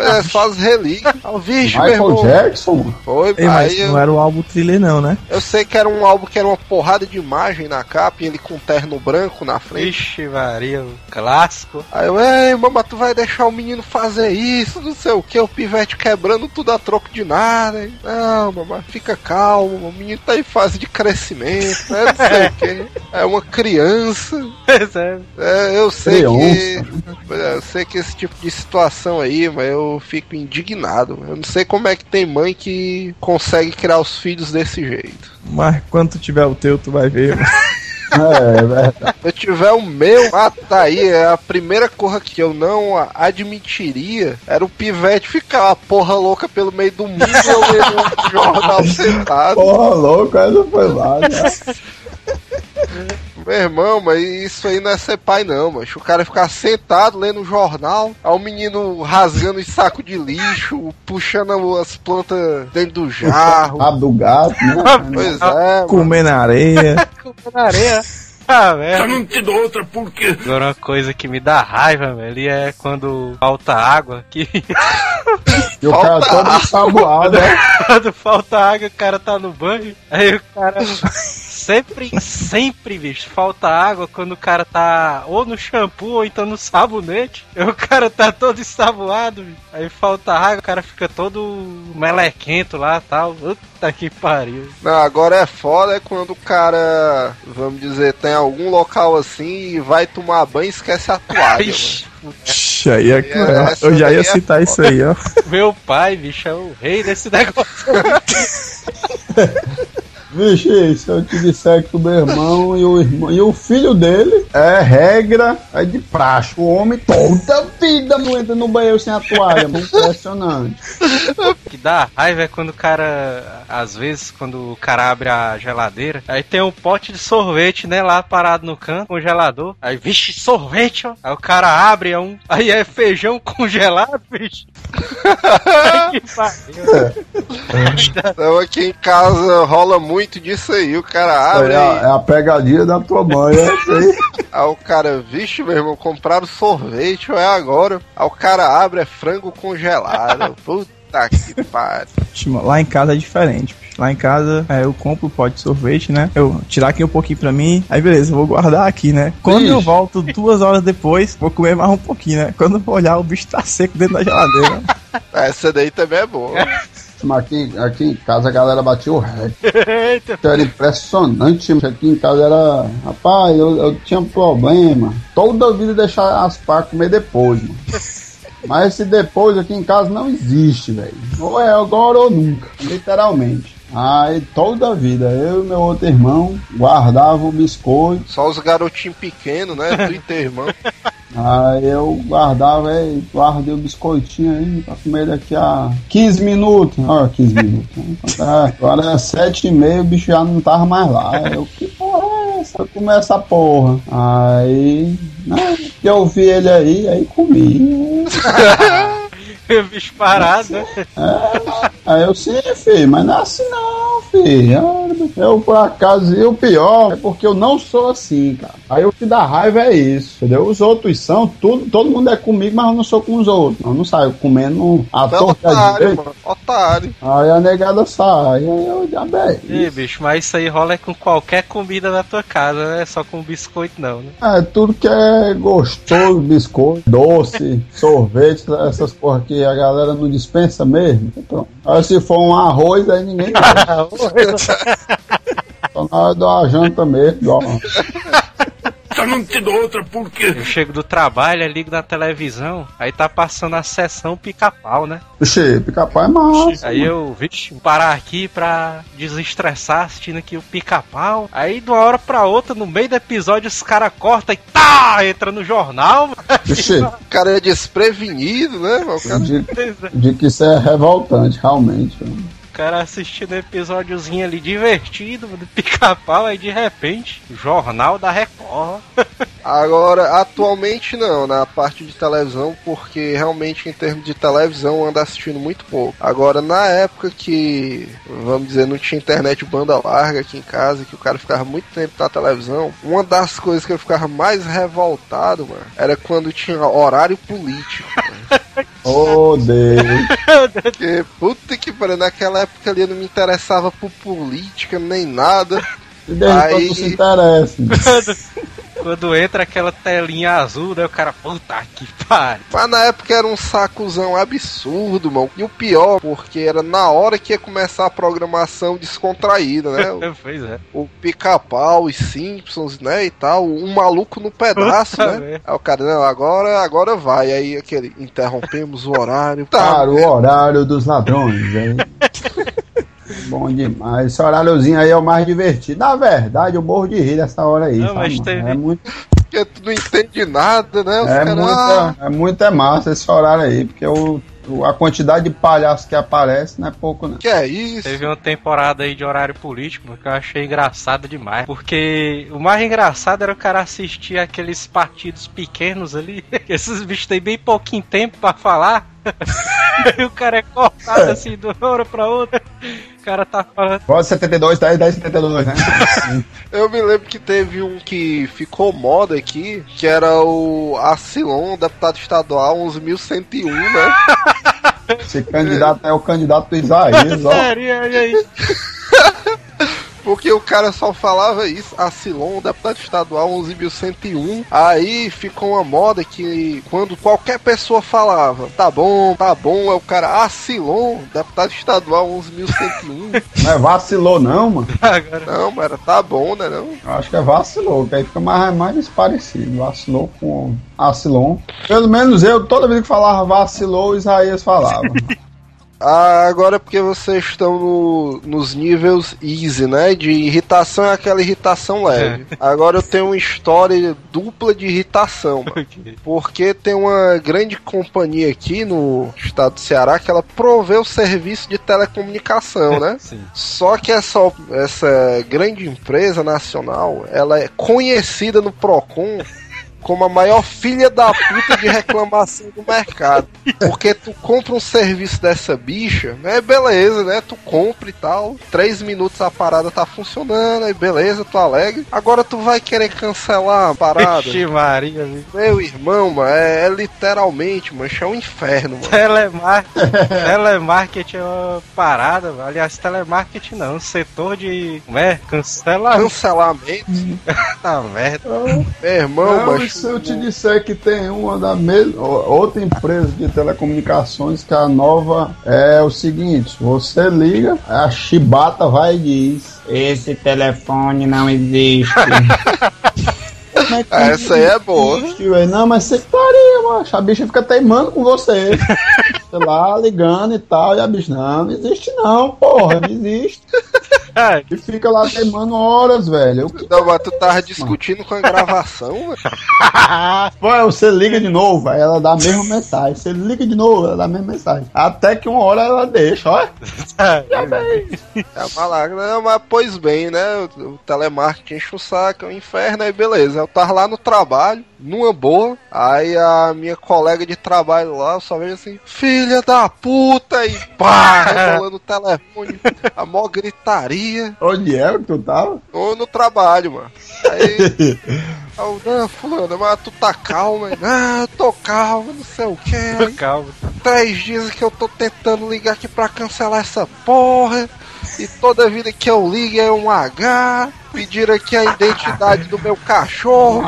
É, só as relíquias. Ah, o bicho, meu Michael irmão. Jackson. Foi, Ei, mas eu, não era o álbum thriller não, né? eu sei que era um álbum que era uma porrada de imagem na capa e ele com terno branco na frente. Vixe, Maria, o clássico. Aí eu, ei, mamãe, tu vai deixar o menino fazer isso, não sei o que, o pivete quebrando tudo a troco de nada. Aí, Não, mamãe, fica calmo, o menino tá em fase de crescimento, né, não sei o que. É uma criança. É. É, eu sei que. Criança. Eu sei que esse tipo de situação aí, mas eu fico indignado. Eu não sei como é que tem mãe que consegue criar os filhos desse jeito. Mas quando tu tiver o teu, tu vai ver. É, é verdade. Se eu tiver o meu, ah, tá aí, é a primeira coisa que eu não admitiria era o pivete ficar uma porra louca pelo meio do mundo eu lendo um jornal sentado. Porra, louco, aí não foi lá, né? Meu irmão, mas isso aí não é ser pai, não, mas o cara ficar sentado lendo um jornal, aí o menino rasgando os sacos de lixo, puxando as plantas dentro do jarro. Rabo do gato, né? Pois é, mano. Comer na areia. na areia. Ah, velho. não te dou outra porque. Agora uma coisa que me dá raiva, velho, é quando falta água, que E o cara todo ensaboado, né? quando falta água, o cara tá no banho, aí o cara sempre, sempre, bicho, falta água quando o cara tá ou no shampoo ou então no sabonete, o cara tá todo ensaboado, bicho. aí falta água, o cara fica todo melequento lá tal, puta que pariu. Não, agora é foda é quando o cara, vamos dizer, tem algum local assim e vai tomar banho e esquece a toalha. Ixi, Ixi, aí é cruel. essa Eu já ia é citar isso aí, ó. meu pai, bicho, é o rei desse negócio. Vixe, se eu te disser que o meu irmão e o irmão e o filho dele é regra, é de praxe. O homem toda vida não entra no banheiro sem a toalha, mano. Impressionante. O que dá raiva é quando o cara, às vezes, quando o cara abre a geladeira, aí tem um pote de sorvete, né, lá parado no canto, congelador. Aí, vixe, sorvete, ó. Aí o cara abre, é um. Aí é feijão congelado, bicho. Ai, que pariu. Então aqui em casa rola muito disso aí. O cara É abre, a, é a pegadinha da tua mãe, é isso aí. aí o cara, vixe, meu irmão, compraram sorvete, é agora. Aí o cara abre, é frango congelado. Puta que pariu. Lá em casa é diferente. Lá em casa, é, eu compro o pote de sorvete, né? Eu tirar aqui um pouquinho pra mim. Aí beleza, vou guardar aqui, né? Quando eu volto duas horas depois, vou comer mais um pouquinho, né? Quando eu vou olhar, o bicho tá seco dentro da geladeira. Essa daí também é boa. Mas aqui, aqui em casa a galera batia o recorde. Eita, Isso Era impressionante, aqui em casa era. Rapaz, eu, eu tinha um problema. Toda vida deixar as pá comer depois, mano. Mas esse depois aqui em casa não existe, velho. Ou é agora ou nunca, literalmente. Aí toda vida, eu e meu outro irmão guardava o biscoito. Só os garotinhos pequenos, né? Do irmão. Aí eu guardava, ei, guardei o biscoitinho aí pra comer daqui a 15 minutos. Olha, 15 minutos. né? Ah, Agora é 7 e meia, o bicho já não tava mais lá. Aí Eu, que porra é essa? Eu comer essa porra. Aí, né, eu vi ele aí, aí comi. bicho parado, né? Aí eu, sim, filho, mas não é assim não, filho. Eu, por acaso, e o pior é porque eu não sou assim, cara. Aí o que dá raiva é isso, entendeu? Os outros são, tudo, todo mundo é comigo, mas eu não sou com os outros. Eu não saio comendo a Tá torta otário, mano. Otário. Aí a negada sai, aí eu já bem. Ih, bicho, mas isso aí rola é com qualquer comida da tua casa, né? Só com biscoito não, né? É, tudo que é gostoso, biscoito, doce, sorvete, essas porra que a galera não dispensa mesmo. Então, aí se for um arroz, aí ninguém. Só na hora da janta mesmo, ó. Puta, não te dou outra porque. Eu chego do trabalho, ligo na televisão, aí tá passando a sessão pica-pau, né? Vixe, pica-pau é massa. Aí eu, vixe, parar aqui pra desestressar assistindo aqui o pica-pau. Aí de uma hora pra outra, no meio do episódio, os caras cortam e tá! Entra no jornal. Vixe, O cara é desprevenido, né? O eu cara... digo, eu digo que isso é revoltante, realmente. O cara assistindo episódiozinho ali divertido do pica-pau, aí de repente, Jornal da Record. Agora, atualmente não, na parte de televisão, porque realmente em termos de televisão anda assistindo muito pouco. Agora, na época que, vamos dizer, não tinha internet banda larga aqui em casa, que o cara ficava muito tempo na televisão, uma das coisas que eu ficava mais revoltado, mano, era quando tinha horário político. Oh, Deus. Porque, puta que pariu, naquela época ali eu não me interessava por política nem nada. E desde Aí- quando se interessa. Quando entra aquela telinha azul, daí o cara, puta que pariu. Mas na época era um sacozão absurdo, mano. E o pior, porque era na hora que ia começar a programação descontraída, né? O, Pois é. o pica-pau, os Simpsons, né? E tal. Um maluco no pedaço, Puta né? Aí o cara, não, agora, agora vai. Aí aquele, interrompemos o horário. Tá, Para o horário dos ladrões, hein? Bom demais. Esse horáriozinho aí é o mais divertido. Na verdade, eu morro de rir dessa hora aí. Não, sabe, mas teve- É muito, porque tu não entende nada, né? Os é, caras, muito, ah, é muito é massa esse horário aí, porque o, o- a quantidade de palhaços que aparece não é pouco, não. que é isso? Teve uma temporada aí de horário político que eu achei engraçado demais. Porque o mais engraçado era o cara assistir aqueles partidos pequenos ali. Esses bichos têm bem pouquinho tempo pra falar. Aí o cara é cortado assim de uma hora pra outra. O cara tá falando. Voz 72, 10, 10, 72, né? Eu me lembro que teve um que ficou moda aqui, que era o Acilon, deputado estadual 11.101, né? Esse candidato é o candidato do Isaías, ó. Sério, olha aí. Porque o cara só falava isso, Acilon, deputado estadual 11.101. Aí ficou uma moda que quando qualquer pessoa falava, tá bom, tá bom, é o cara Acilon, deputado estadual 11.101. Não é vacilou, não, mano. Agora. não, mas era tá bom, né não? Eu acho que é vacilou, que aí fica mais, mais parecido. Vacilou com Acilon. Pelo menos eu, toda vez que falava vacilou, Isaías falava. Ah, agora é porque vocês estão no- nos níveis easy, né? De irritação é aquela irritação leve. Agora eu tenho uma história dupla de irritação, mano. Porque tem uma grande companhia aqui no estado do Ceará que ela provê o serviço de telecomunicação, né? Sim. Só que essa, essa grande empresa nacional, ela é conhecida no Procon como a maior filha da puta de reclamação do mercado. Porque tu compra um serviço dessa bicha, né? Beleza, né? Tu compra e tal. Três minutos a parada tá funcionando, aí beleza, tu alegre. Agora tu vai querer cancelar a parada. Vixe Maria, viu? Meu irmão, mano, é, é literalmente, mano, é um inferno, mano. Telemarketing, telemarketing é uma parada, mano. aliás, telemarketing não, um setor de. Como é? Cancelamento. Cancelamento, Tá merda. meu irmão, Não, se eu te disser que tem uma da mesma outra empresa de telecomunicações que a nova é o seguinte, você liga, a chibata vai e diz, esse telefone não existe. É essa aí é boa. velho? Não, mas você pariu, macho. A bicha fica teimando com você. Sei lá, ligando e tal. E a bicha, não, não existe não, porra, não existe. E fica lá teimando horas, velho. Eu, que Não, mas tu tava discutindo com a gravação, mano. Pô, você liga de novo, aí ela dá a mesma mensagem. Você liga de novo, ela dá a mesma mensagem. Até que uma hora ela deixa, ó. Já vem. É uma lágrima, Não, mas pois bem, né? O, o telemarketing enche o saco, é um inferno, aí beleza. Eu tava lá no trabalho, numa boa, aí a minha colega de trabalho lá, eu só vejo assim, filha da puta, e pá, rebolando o telefone, a mó gritaria, Onde era que tu tava? ou no trabalho, mano. Aí, eu, não, fulano, mas tu tá calma, aí, ah, eu tô calma, não sei o que, aí, calma. três dias que eu tô tentando ligar aqui pra cancelar essa porra. E toda vida que eu ligo é um H. pediram aqui a identidade do meu cachorro.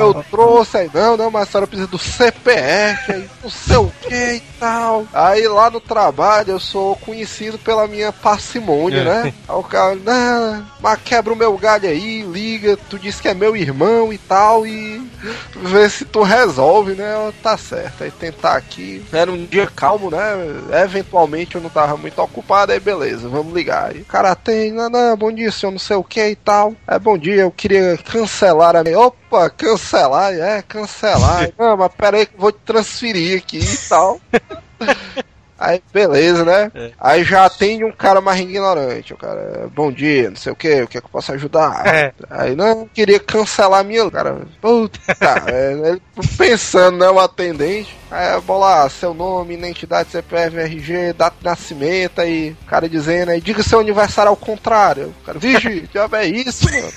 Eu trouxe aí, não, não, mas a senhora precisa do CPF, aí, não sei o que e tal. Aí lá no trabalho eu sou conhecido pela minha parcimônia, né? Aí o cara, não, mas quebra o meu galho aí, liga, tu disse que é meu irmão e tal, e vê se tu resolve, né? Eu, Tá certo, aí tentar aqui. Era um dia calmo, né? Eventualmente eu não tava muito ocupado, aí beleza, vamos ligar. Aí o cara tem, não, não, bom dia, senhor, não sei o que e tal. É bom dia, eu queria cancelar a minha. Opa, cancelar, é, cancelar. Não, mas pera aí que eu vou te transferir aqui e tal. Aí, beleza, né? Aí já atende um cara mais ignorante. O cara, bom dia, não sei o que, o que é que eu posso ajudar? É. Aí, não, queria cancelar a minha. Cara, puta, é, ele pensando, né? O atendente. Aí, lá, seu nome, identidade, CPF, RG, data de nascimento. Aí, o cara dizendo, aí, diga seu aniversário ao contrário. O cara, vigi, já é isso, mano.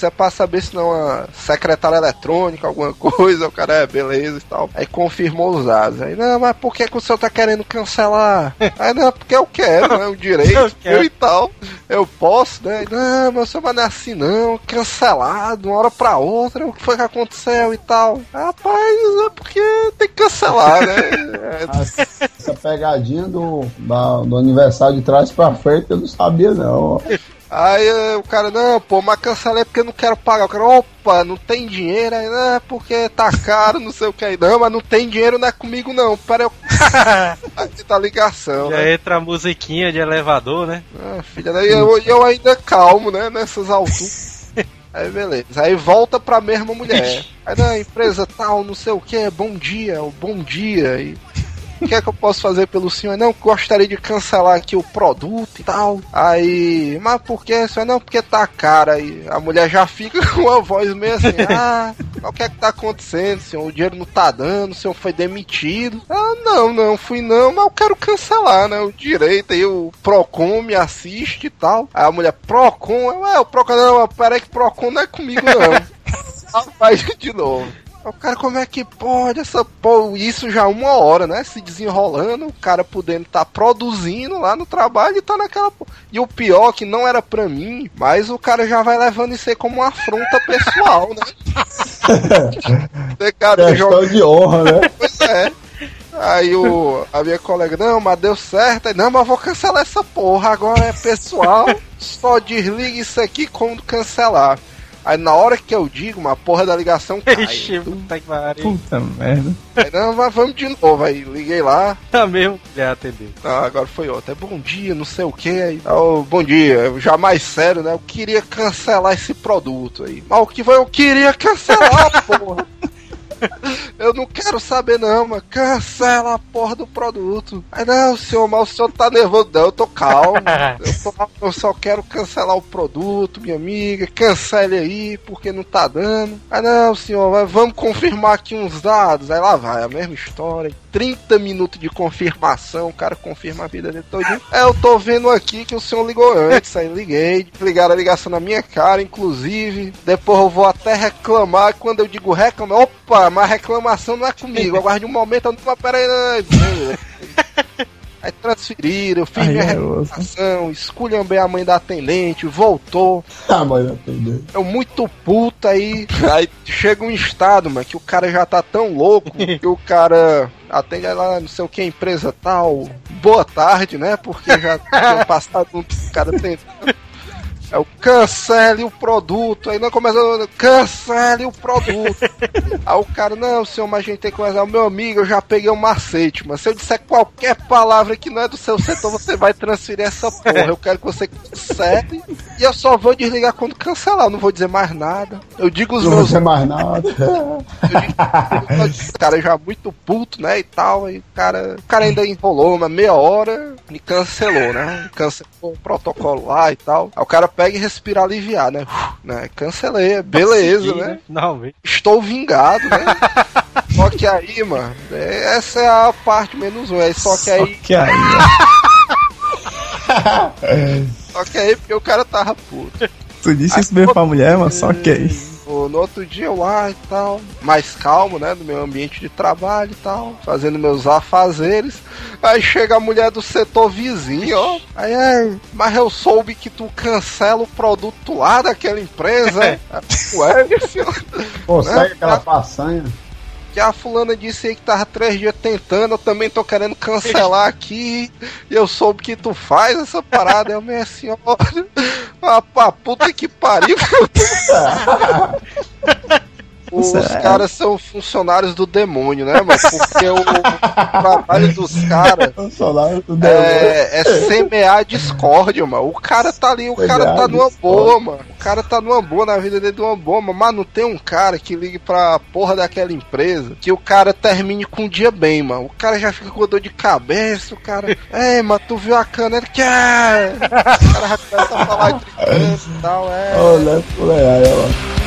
Isso é pra saber se não é uma secretária eletrônica, alguma coisa. O cara, é, beleza e tal. Aí confirmou os dados. Aí, não, mas por que, que o senhor tá querendo cancelar? Aí, não, porque eu quero, né? O direito Eu e tal. Eu posso, né? Não, mas o senhor não é assim, não. Cancelado, uma hora pra outra. O que foi que aconteceu e tal? Rapaz, é porque tem que cancelar, né? É, Essa pegadinha do, da- do aniversário de trás pra frente eu não sabia, não. Aí o cara, não, pô, mas cancelei porque eu não quero pagar. O cara, opa, não tem dinheiro. Aí, não, é porque tá caro, não sei o que aí. Não, mas não tem dinheiro, não é comigo não. Pera, eu. Aqui tá ligação, Já né? entra a musiquinha de elevador, né? Ah, filha, daí eu, eu ainda calmo, né? Nessas alturas. Aí beleza. Aí volta pra mesma mulher. Aí na empresa tal, não sei o que, bom dia, o bom dia. E o que é que eu posso fazer pelo senhor? Não, gostaria de cancelar aqui o produto e tal. Aí, mas por que, senhor? Não, porque tá caro. Aí a mulher já fica com a voz meio assim: Ah, o que é que tá acontecendo, senhor? O dinheiro não tá dando, o senhor foi demitido. Ah, não, não, fui não, mas eu quero cancelar, né? O direito aí, o Procon me assiste e tal. Aí a mulher, Procon, eu, é, o Procon, não, peraí que Procon não é comigo não. Rapaz, de novo. O cara, como é que pode essa pô, isso já uma hora, né? Se desenrolando, o cara podendo estar produzindo lá no trabalho e tá naquela. E o pior que não era pra mim, mas o cara já vai levando isso aí como uma afronta pessoal, né? Você, cara, joga Questão de honra, né? Pois é. Aí o, a minha colega, não, mas deu certo. Aí, não, mas vou cancelar essa porra. Agora é pessoal. Só desliga isso aqui quando cancelar. Aí na hora que eu digo, uma porra da ligação cai. Ixi, puta que pariu. Puta merda. Aí, não, mas vamos de novo. Aí liguei lá. Tá mesmo, já atendeu. Ah, agora foi outra. É bom dia, não sei o que. Aí, oh, bom dia, já mais sério, né? Eu queria cancelar esse produto aí. Mas o que foi? Eu queria cancelar, porra. Eu não quero saber não, mas cancela a porra do produto. Aí não, senhor, mas o senhor tá nervoso. Não, eu tô calmo. Eu, tô- eu só quero cancelar o produto, minha amiga. Cancele aí, porque não tá dando. Aí não, senhor, mas vamos confirmar aqui uns dados. Aí lá vai, a mesma história. 30 minutos de confirmação, o cara confirma a vida dele todinho. É, eu tô vendo aqui que o senhor ligou antes, aí liguei, ligaram a ligação na minha cara, inclusive. Depois eu vou até reclamar, quando eu digo reclamar, opa, mas reclamação não é comigo, aguarde um momento, eu não, mas peraí, não. Aí transferiram, eu fiz Aí minha é osso. reclamação, esculhambei a mãe da atendente, voltou. Ah, mas não entendeu. Eu muito puto aí. Aí chega um estado, mano, que o cara já tá tão louco que o cara atende lá, não sei o que, empresa tal. Boa tarde, né? Porque já tinha passado um cara tentando. É o cancele o produto. Aí não começa. Cancele o produto. Aí o cara, não, senhor, mas a gente tem que conversar. Meu amigo, eu já peguei um macete, mas se eu disser qualquer palavra que não é do seu setor, você vai transferir essa porra. Eu quero que você cancele. E eu só vou desligar quando cancelar. Eu não vou dizer mais nada. Eu digo os Não vou meus dizer mais nada. o cara já muito puto, né, e tal, e o cara, o cara ainda enrolou uma meia hora e cancelou, né, cancelou o protocolo lá e tal. Aí o cara pega e respira aliviar, né, Uf, né, cancelei, beleza, Consegui, né, Finalmente. estou vingado, né. Só que aí, mano, é- essa é a parte menos um, é só que Só aí, que aí, só que aí porque o cara tava puto. tu disse isso mesmo pra mulher, mas só que aí. No outro dia eu lá e tal, mais calmo, né? No meu ambiente de trabalho e tal, fazendo meus afazeres. Aí chega a mulher do setor vizinho, ó. Aí, é, mas eu soube que tu cancela o produto lá daquela empresa. é? Ué, senhor. Pô, Né? segue aquela façanha. Que a fulana disse aí que tava três dias tentando, eu também tô querendo cancelar aqui. Eu soube que tu faz essa parada. Eu, minha senhora, a puta que pariu. Os Sério? caras são funcionários do demônio, né, mano? Porque o, o trabalho dos caras é, é semear discórdia, mano. O cara tá ali, o cara tá Semear numa discórdia. boa, mano. O cara tá numa boa na vida dele, numa boa, mano. Mas não tem um cara que ligue pra porra daquela empresa que o cara termine com um dia bem, mano. O cara já fica com dor de cabeça, o cara. Ei, mano, tu viu a cana? Ele quer. O cara já começa a falar de criança e tal, é. Olha, por aí, ó.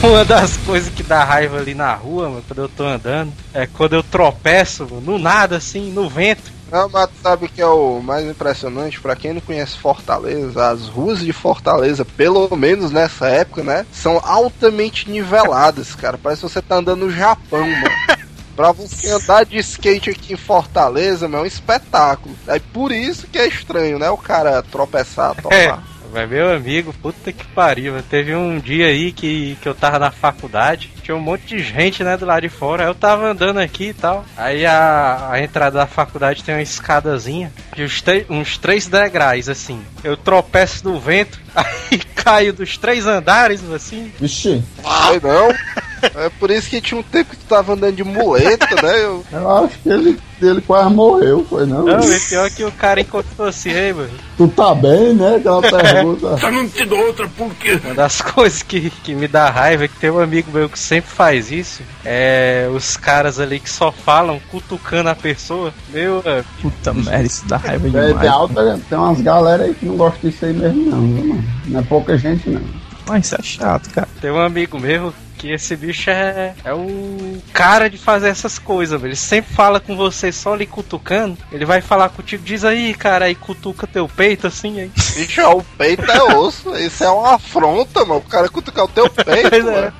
Uma das coisas que dá raiva ali na rua, mano, quando eu tô andando, é quando eu tropeço, mano, no nada, assim, no vento. Não, mas sabe o que é o mais impressionante? Pra quem não conhece Fortaleza, as ruas de Fortaleza, pelo menos nessa época, né? São altamente niveladas, cara. Parece que você tá andando no Japão, mano. Pra você andar de skate aqui em Fortaleza, meu, é um espetáculo. É por isso que é estranho, né? O cara tropeçar, É, topar. Mas meu amigo, puta que pariu. Teve um dia aí que, que eu tava na faculdade, tinha um monte de gente, né, do lado de fora. Eu tava andando aqui e tal. Aí a, a entrada da faculdade tem uma escadazinha uns, uns três degraus, assim. Eu tropeço no vento, aí caio dos três andares, assim. Vixe, Sei não. É por isso que tinha um tempo que tu tava andando de muleta, né? Eu, eu acho que ele, ele quase morreu, foi não? Não, e pior que o cara encontrou assim, ei, mano. Tu tá bem, né? Aquela pergunta. Uma das coisas que, que me dá raiva é que tem um amigo meu que sempre faz isso. É os caras ali que só falam cutucando a pessoa. Meu, é, Puta merda, isso dá raiva É, demais. de alta, tem umas galera aí que não gostam disso aí mesmo, não, viu, mano? Não é pouca gente, não. Mas isso é chato, cara. tem um amigo meu que esse bicho é, é o cara de fazer essas coisas, velho. Ele sempre fala com você só ali cutucando. Ele vai falar contigo, diz aí, cara, aí cutuca teu peito assim, aí. bicho, ó, o peito é osso. Isso é uma afronta, mano. O cara cutucar o teu peito, Pois é. mano.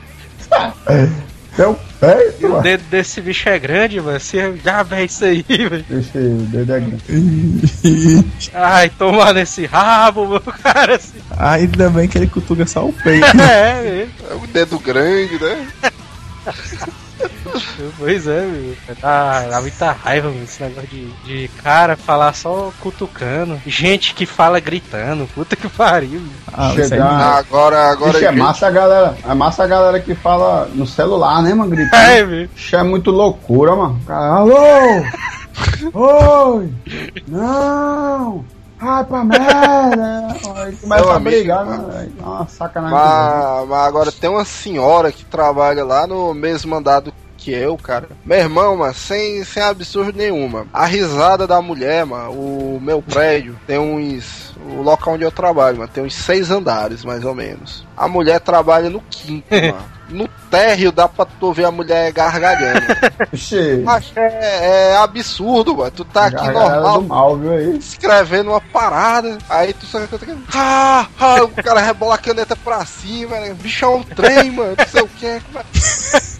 Teu peito, E o dedo desse bicho é grande, mano. Assim, já vê isso aí, velho. Deixa aí, o dedo é grande. Ai, tomar nesse rabo, meu cara, assim. Ainda bem que ele cutuca só o peito. É, velho. É o dedo grande, né? Pois é, meu. Dá, dá muita raiva, meu, esse negócio de, de cara falar só cutucando. Gente que fala gritando. Puta que pariu. meu. Ah, Chegar- não- Agora, agora. Vixe, é massa a galera. É massa a galera que fala no celular, né, mano? Gritando. É, meu. Vixe, é muito loucura, mano. Cara, alô! Oi! Não! Ai, pra merda! Aí começa Meu a amigo, brigar, mano. né? velho? É uma sacanagem. Mas, mas agora tem uma senhora que trabalha lá no mesmo andado que eu, cara. Meu irmão, mano, sem, sem absurdo nenhuma. A risada da mulher, mano, o meu prédio tem uns. O local onde eu trabalho, mano, tem uns seis andares, mais ou menos. A mulher trabalha no quinto, mano. No térreo dá pra tu ver a mulher gargalhando. Mas é, é absurdo, mano. Tu tá aqui normal, mal, viu aí? escrevendo uma parada, aí tu só ah, ah, o cara rebola a caneta pra cima, né? bicho é um trem, mano, não sei o que.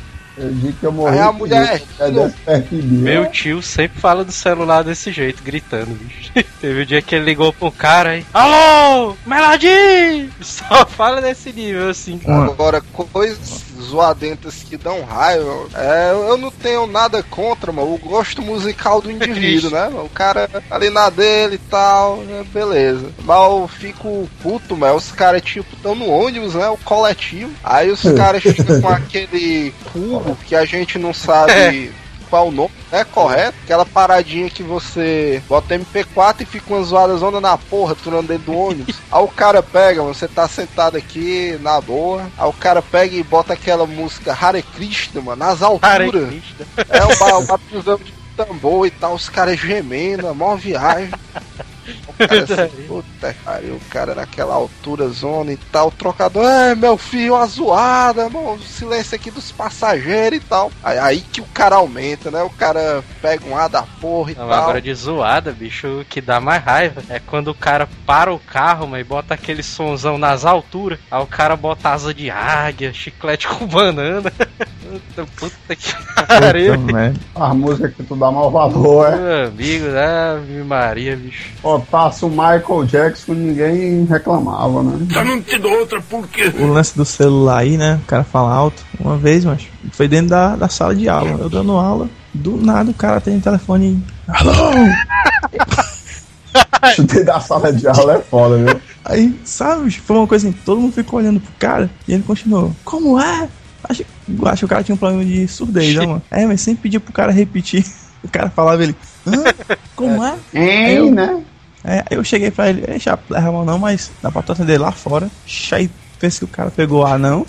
Eu digo que eu morri. Aí a mulher é. Meu tio sempre fala do celular desse jeito, gritando, bicho. Teve um dia que ele ligou pro cara aí. Alô, Melody! Só fala desse nível assim. Agora, coisas zoadentas que dão raiva, é, eu não tenho nada contra, mano, o gosto musical do indivíduo, né? mano? O cara ali na dele e tal, né, beleza. Mas eu fico puto, mano, os caras, tipo, estão no ônibus, né? O coletivo. Aí os caras ficam com aquele cubo que a gente não sabe. Qual o nome, é correto? Aquela paradinha que você bota MP4 e fica umas zoadas onda na porra, turando dentro do ônibus. Aí o cara pega, você tá sentado aqui na boa. Aí o cara pega e bota aquela música Hare Krishna, mano, nas alturas. É um ba- um batizão de tambor e tal, os caras gemendo, a maior viagem. Cara assim, puta pariu, o cara naquela altura, zona e tal, o trocador, é meu filho, uma zoada, mano, silêncio aqui dos passageiros e tal. Aí, aí que o cara aumenta, né? O cara pega um ar da porra e Não, tal. agora de zoada, bicho, o que dá mais raiva é quando o cara para o carro, mas bota aquele sonzão nas alturas. Aí o cara bota asa de águia, chiclete com banana. Puta, puta que pariu. As músicas que tu dá mau valor, é. Meu amigo, Ave Maria, bicho. Botasse o Michael Jackson, ninguém reclamava, né? O lance do celular aí, né? O cara fala alto. Uma vez, mas foi dentro da, da sala de aula. Eu dando aula, do nada o cara tem o telefone. Alô! Chutei da sala de aula é foda, viu? Aí, sabe, bicho, foi uma coisa assim, todo mundo ficou olhando pro cara e ele continuou. Como é? Acho, acho que o cara tinha um problema de surdez, né, mano? É, mas sempre pedia pro cara repetir. O cara falava ele, Hã? Como é? Hein, Eu- né? É, aí eu cheguei pra ele, ei, chapa, leva a mão não, mas dá pra tu atender lá fora. Aí pensa que o cara pegou A não.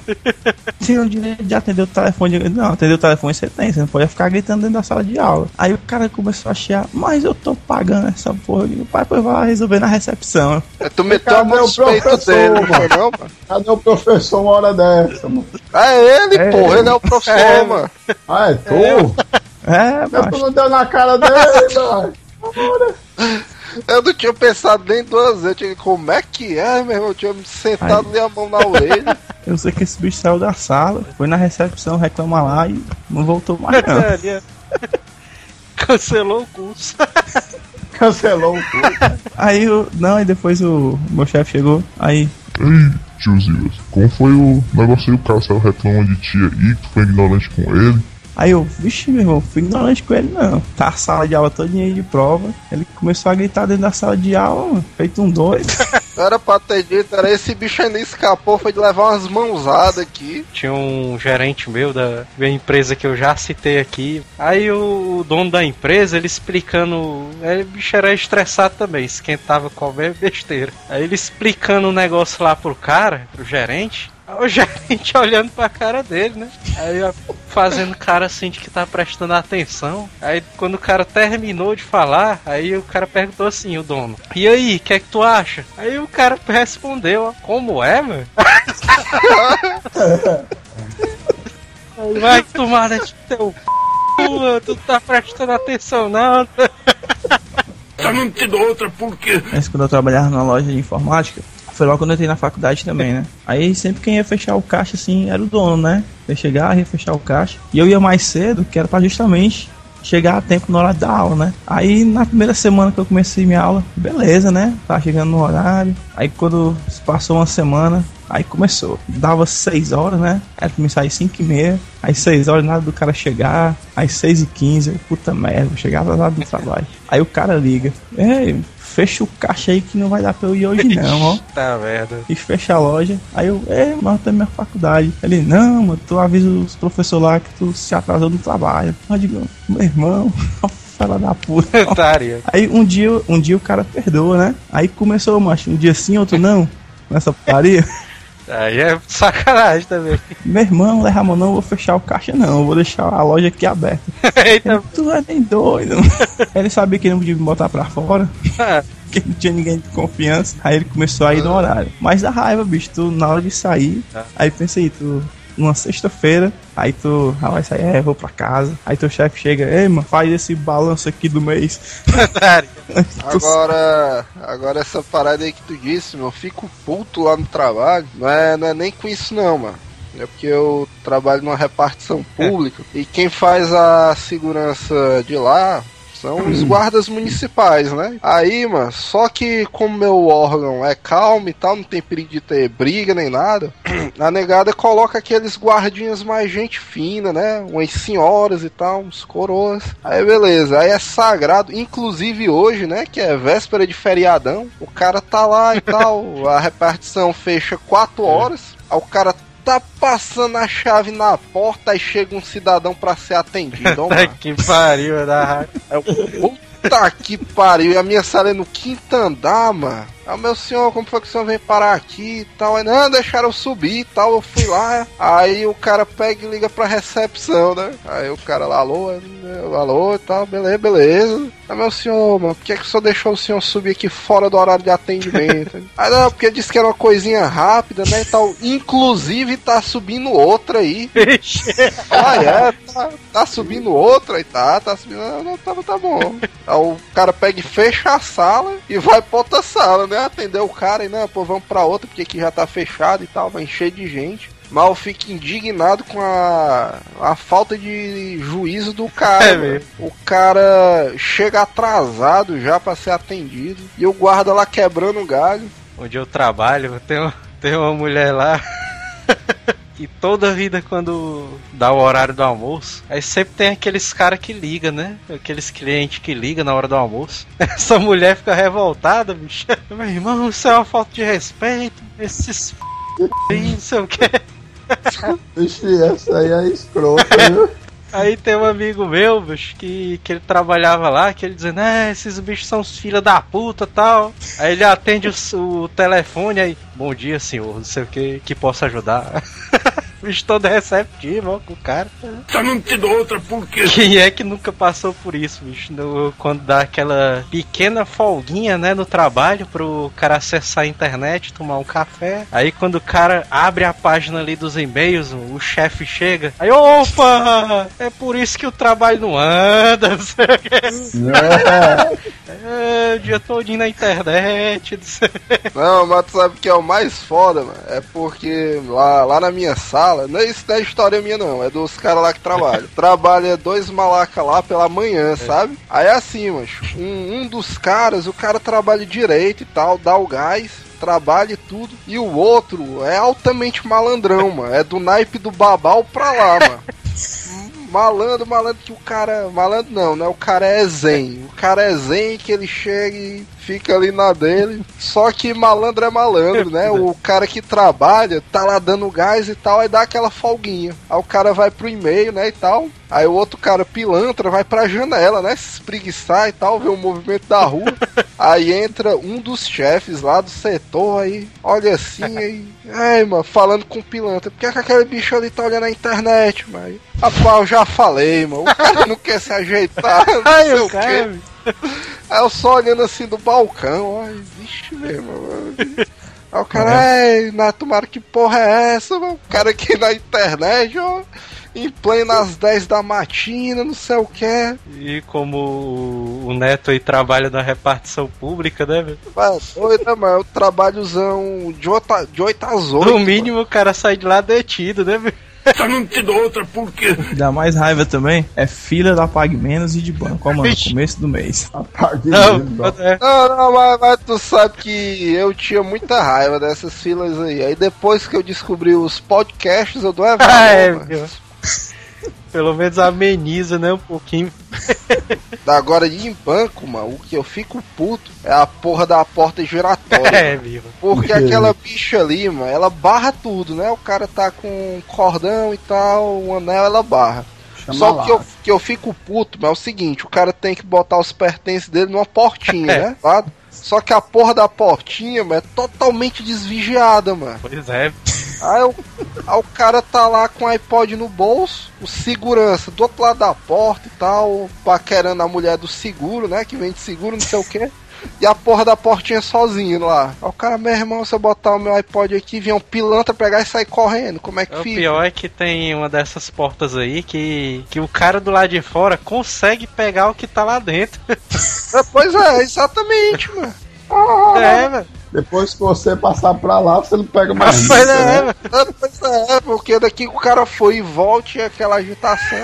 Tem o direito de atender o telefone. Eu, Não, atender o telefone você tem, você não pode ficar gritando dentro da sala de aula. Aí o cara começou a chiar, mas eu tô pagando essa porra. Eu digo, pai, pois vai lá resolver na recepção. É, Tu meteu a mão professor, dele, não mano? mano? Cadê o professor uma hora dessa, mano? É ele, É porra, ele. ele é o professor, É, mano. Ah, é tu? É, Eu tu macho. não deu na cara dele, mano. Eu não tinha pensado nem duas vezes. Eu tinha, como é que é, meu irmão? Eu tinha sentado ali a mão na orelha. Eu sei que esse bicho saiu da sala, foi na recepção reclamar lá e não voltou mais não. Cancelou o curso. Cancelou o cu. Aí eu. Não, aí depois o meu chefe chegou, aí. Ei, tio Zilas, como foi o negócio aí? O cara saiu reclamando de ti aí, que tu foi ignorante com ele. Aí eu, vixe, meu irmão, fui ignorante com ele não. Tá a sala de aula todinha aí de prova. Ele começou a gritar dentro da sala de aula, mano, feito um doido. Era pra ter dito, era esse bicho ainda escapou, foi de levar umas mãozadas aqui. Tinha um gerente meu da da empresa que eu já citei aqui. Aí o, dono da empresa, ele explicando. Ele, o bicho era estressado também, esquentava qualquer besteira. Aí ele explicando o negócio lá pro cara, pro gerente. O gerente olhando pra cara dele, né? Aí ó, fazendo cara assim de que tá prestando atenção. Aí quando o cara terminou de falar, aí o cara perguntou assim, o dono: E aí, o que é que tu acha? Aí o cara respondeu: ó, Como é, mano? Vai tomar de teu c, mano, tu tá prestando atenção não. Mas quando eu trabalhava na loja de informática, foi logo quando eu entrei na faculdade também, né? Aí sempre quem ia fechar o caixa assim era o dono, né? Eu chegava, ia fechar o caixa. E eu ia mais cedo, que era pra justamente chegar a tempo na hora da aula, né? Aí na primeira semana que eu comecei minha aula, beleza, né? Tava chegando no horário. Aí quando passou uma semana, aí começou. Dava 6 horas, né? Era me sair 5 e meia. Aí 6 horas, nada do cara chegar. Aí 6 e 15, eu, puta merda, chegar atrasado do trabalho. Aí o cara liga. Ei, fecha o caixa aí que não vai dar pra eu ir hoje não, ó. Tá merda. Quis fechar a loja. Aí eu, é, mas na minha faculdade. Ele, não, mano, tu avisa os professores lá que tu se atrasou no trabalho. Eu digo, meu irmão, fala da puta. Aí um dia, um dia o cara perdoa, né? Aí começou, macho, um dia sim, outro não. Nessa putaria. Aí é sacanagem também. Meu irmão, leva a mão, não vou fechar o caixa não, vou deixar a loja aqui aberta. Eita, Ele, tu é nem doido. Ele sabia que ele não podia me botar pra fora. Porque não tinha ninguém de confiança. Aí ele começou a ir no horário. Mas dá raiva, bicho. Tu, na hora de sair, aí pensa aí, tu. Numa sexta-feira, aí tu ah, vai sair, é, vou pra casa. Aí teu chefe chega, ei, mano, faz esse balanço aqui do mês. Tu Agora, agora essa parada aí que tu disse, meu, eu fico puto lá no trabalho. Não é, não é nem com isso não, mano. É porque eu trabalho numa repartição pública e quem faz a segurança de lá são os guardas municipais, né? Aí, mano, só que como meu órgão é calmo e tal, não tem perigo de ter briga nem nada, a negada coloca aqueles guardinhas mais gente fina, né? Umas senhoras e tal, uns coroas. Aí beleza, aí é sagrado, inclusive hoje, né? Que é véspera de feriadão, o cara tá lá e tal, a repartição fecha 4 horas, aí o cara tá passando a chave na porta e chega um cidadão pra ser atendido, mano. que pariu, da raiva. É puta que pariu. E a minha sala é no quinto andar, mano. Ah, meu senhor, como foi que o senhor veio parar aqui e tal? Aí, não, deixaram eu subir e tal, eu fui lá. Aí o cara pega e liga pra recepção, né? Aí o cara lá, alô, alô e tal, beleza, beleza. Ah, meu senhor, mano, por que, é que o senhor deixou o senhor subir aqui fora do horário de atendimento? aí não, porque disse que era uma coisinha rápida, né? E tal. Inclusive tá subindo outra aí. ah, é, tá, tá subindo outra e tá, tá subindo. Não, tá, tá bom. Aí o cara pega e fecha a sala e vai pra outra sala, né? Atender o cara e não, pô, vamos pra outra porque aqui já tá fechado e tal, vai encher de gente. Mas eu fico indignado com a, a falta de juízo do cara. É o cara chega atrasado já pra ser atendido. E o guarda lá quebrando o galho. Onde eu trabalho, tem, uma- tem uma mulher lá. Que toda vida quando dá o horário do almoço, aí sempre tem aqueles cara que liga, né? Aqueles clientes que ligam na hora do almoço. Essa mulher fica revoltada, bicho. Meu irmão, isso é uma falta de respeito. Esses f... aí, não sei o que. Vixe, essa aí é escrota, viu? Aí tem um amigo meu, bicho, que, que ele trabalhava lá, que ele dizendo, é, esses bichos são os filha da puta tal. Aí ele atende o, o telefone aí, bom dia senhor, não sei o que, que posso ajudar. bicho todo receptivo, ó, com o cara. Só não te dou outra porque. Quem é que nunca passou por isso, bicho? No- quando dá aquela pequena folguinha, né, no trabalho pro cara acessar a internet, tomar um café. Aí quando o cara abre a página ali dos e-mails, o chefe chega. Aí, opa! É por isso que o trabalho não anda, não sei o. É, o dia todinho na internet. Não, mas tu sabe o que é o mais foda, mano? É porque lá, lá na minha sala, não é isso não é história minha não, é dos caras lá que trabalham. Trabalha dois malacas lá pela manhã, sabe? Aí é assim, macho, um, um dos caras, o cara trabalha direito e tal, dá o gás, trabalha e tudo, e o outro é altamente malandrão, mano. É do naipe do babau pra lá, mano. Malandro, malandro que o cara. Malandro não, né? O cara é zen. O cara é zen que ele chega e fica ali na dele. Só que malandro é malandro, né? O cara que trabalha tá lá dando gás e tal, aí dá aquela folguinha. Aí o cara vai pro e-mail, né? E tal. Aí o outro cara pilantra vai pra janela, né? Se espreguiçar e tal, ver o movimento da rua. aí entra um dos chefes lá do setor aí, olha assim aí. Ai, mano, falando com o pilantra. Por que, é que aquele bicho ali tá olhando na internet, mano? Rapaz, eu já falei, mano. O cara não quer se ajeitar. Não Ai, sei o quê. Aí eu só olhando assim do balcão, ai, vixe mesmo. mano. Aí o cara, é, na, tomara que porra é essa, mano? O cara aqui na internet, ó, em plenas 10 da matina, não sei o que. E como o- Neto aí trabalha na repartição pública, né, velho? Vai, doida, mano, o trabalhozão de 8, de 8 às 8. No mínimo o cara sai de lá detido, né, velho? Só não te dou outra porque. Dá mais raiva também é fila da Pague Menos e de banco, ó, mano, começo do mês. apague Não, é, Não, não, mas, mas tu sabe que eu tinha muita raiva dessas filas aí. Aí depois que eu descobri os podcasts, eu dou a Ah, é. Pelo menos ameniza, né, um pouquinho. Da Agora em banco, mano, o que eu fico puto é a porra da porta giratória. É, viva. Porque Por quê? aquela bicha ali, mano, ela barra tudo, né? O cara tá com um cordão e tal, um anel, ela barra. Chama Só lá. que eu, que eu fico puto, mas é o seguinte, o cara tem que botar os pertences dele numa portinha, É. né? Lado. Só que a porra da portinha, mano, é totalmente desvigiada, mano. Pois é. Aí o, aí o cara tá lá com o iPod no bolso, o segurança do outro lado da porta e tal, paquerando a mulher do seguro, né? Que vende seguro, não sei o que. E a porra da portinha sozinho lá. Aí o cara, meu irmão, se eu botar o meu iPod aqui, vem um pilantra pegar e sair correndo. Como é que O fica? pior é que tem uma dessas portas aí que, que o cara do lado de fora consegue pegar o que tá lá dentro. É, Pois é, exatamente, mano. É, velho. Depois que você passar pra lá, você não pega mais. Pois nada, é, né? velho. É, é, porque daqui que o cara foi e volte aquela agitação.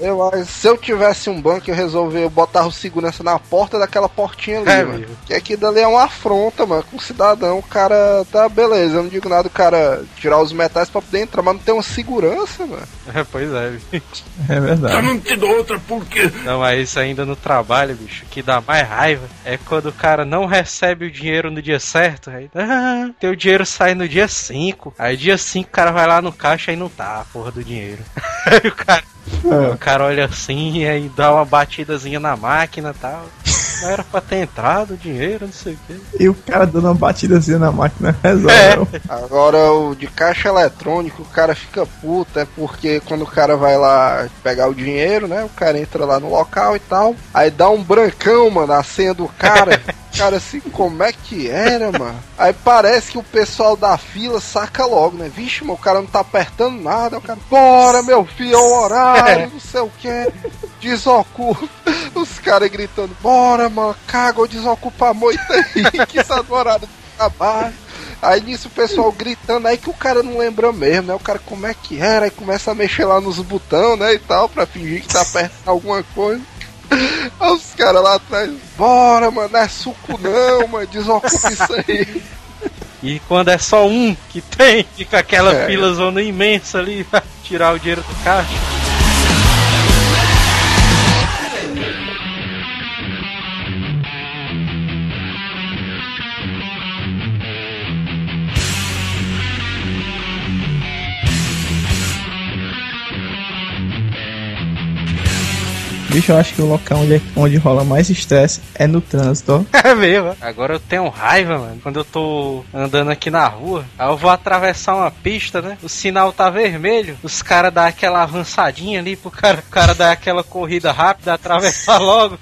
Eu, se eu tivesse um banco, eu resolver eu botar o segurança na porta daquela portinha ali, É, mano. Que aqui dali é uma afronta, mano, com o cidadão. O cara tá beleza, eu não digo nada o cara tirar os metais pra poder entrar, mas não tem uma segurança, mano. É, pois é, velho. É verdade. não te dou outra porque. Não, mas isso ainda no trabalho, bicho, que dá mais raiva é quando o cara não recebe o dinheiro no dia certo. Aí, ah, teu dinheiro sai no dia 5. Aí dia 5 o cara vai lá no caixa e não tá a porra do dinheiro. Aí o cara, o cara olha assim e aí dá uma batidazinha na máquina e tal. Não era pra ter entrado o dinheiro, não sei o quê. E o cara dando uma batida assim na máquina resolve. É. Agora o de caixa eletrônico, o cara fica puto, é porque quando o cara vai lá pegar o dinheiro, né? O cara entra lá no local e tal. Aí dá um brancão, mano, a senha do cara. Cara, assim, como é que era, mano? Aí parece que o pessoal da fila saca logo, né? Vixe, mano, o cara não tá apertando nada. O cara, bora, meu filho, é o horário, não sei o que. Desocupa. Os caras gritando, bora, mano, caga ou desocupa a moita aí, que está no horário do trabalho. Aí nisso o pessoal gritando, aí que o cara não lembra mesmo, né? O cara, como é que era? Aí começa a mexer lá nos botões, né? E tal, pra fingir que tá apertando alguma coisa. Os caras lá atrás, bora, mano, não é suco não, mano, desocupa isso aí. E quando é só um que tem, fica aquela É. fila zona imensa ali pra tirar o dinheiro do caixa. Bicho, eu acho que o local onde, onde rola mais estresse é no trânsito, ó. É mesmo. Agora eu tenho raiva, mano. Quando eu tô andando aqui na rua, aí eu vou atravessar uma pista, né? O sinal tá vermelho, os caras dão aquela avançadinha ali pro cara, o cara dar aquela corrida rápida, atravessar logo.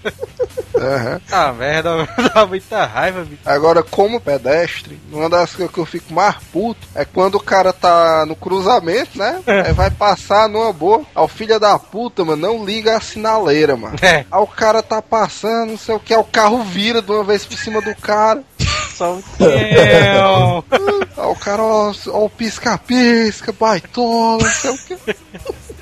Aham. Ah, merda, dá muita raiva, bicho. Agora, como pedestre, uma das coisas que eu fico mais puto é quando o cara tá no cruzamento, né? Aí vai passar numa boa. Aí o filho da puta, mano, não liga a sinaleira, mano. É, Aí o cara tá passando, não sei o que, aí o carro vira de uma vez por cima do cara. só um tempo. Aí o cara, ó, ó o pisca-pisca, baitola, não sei o que.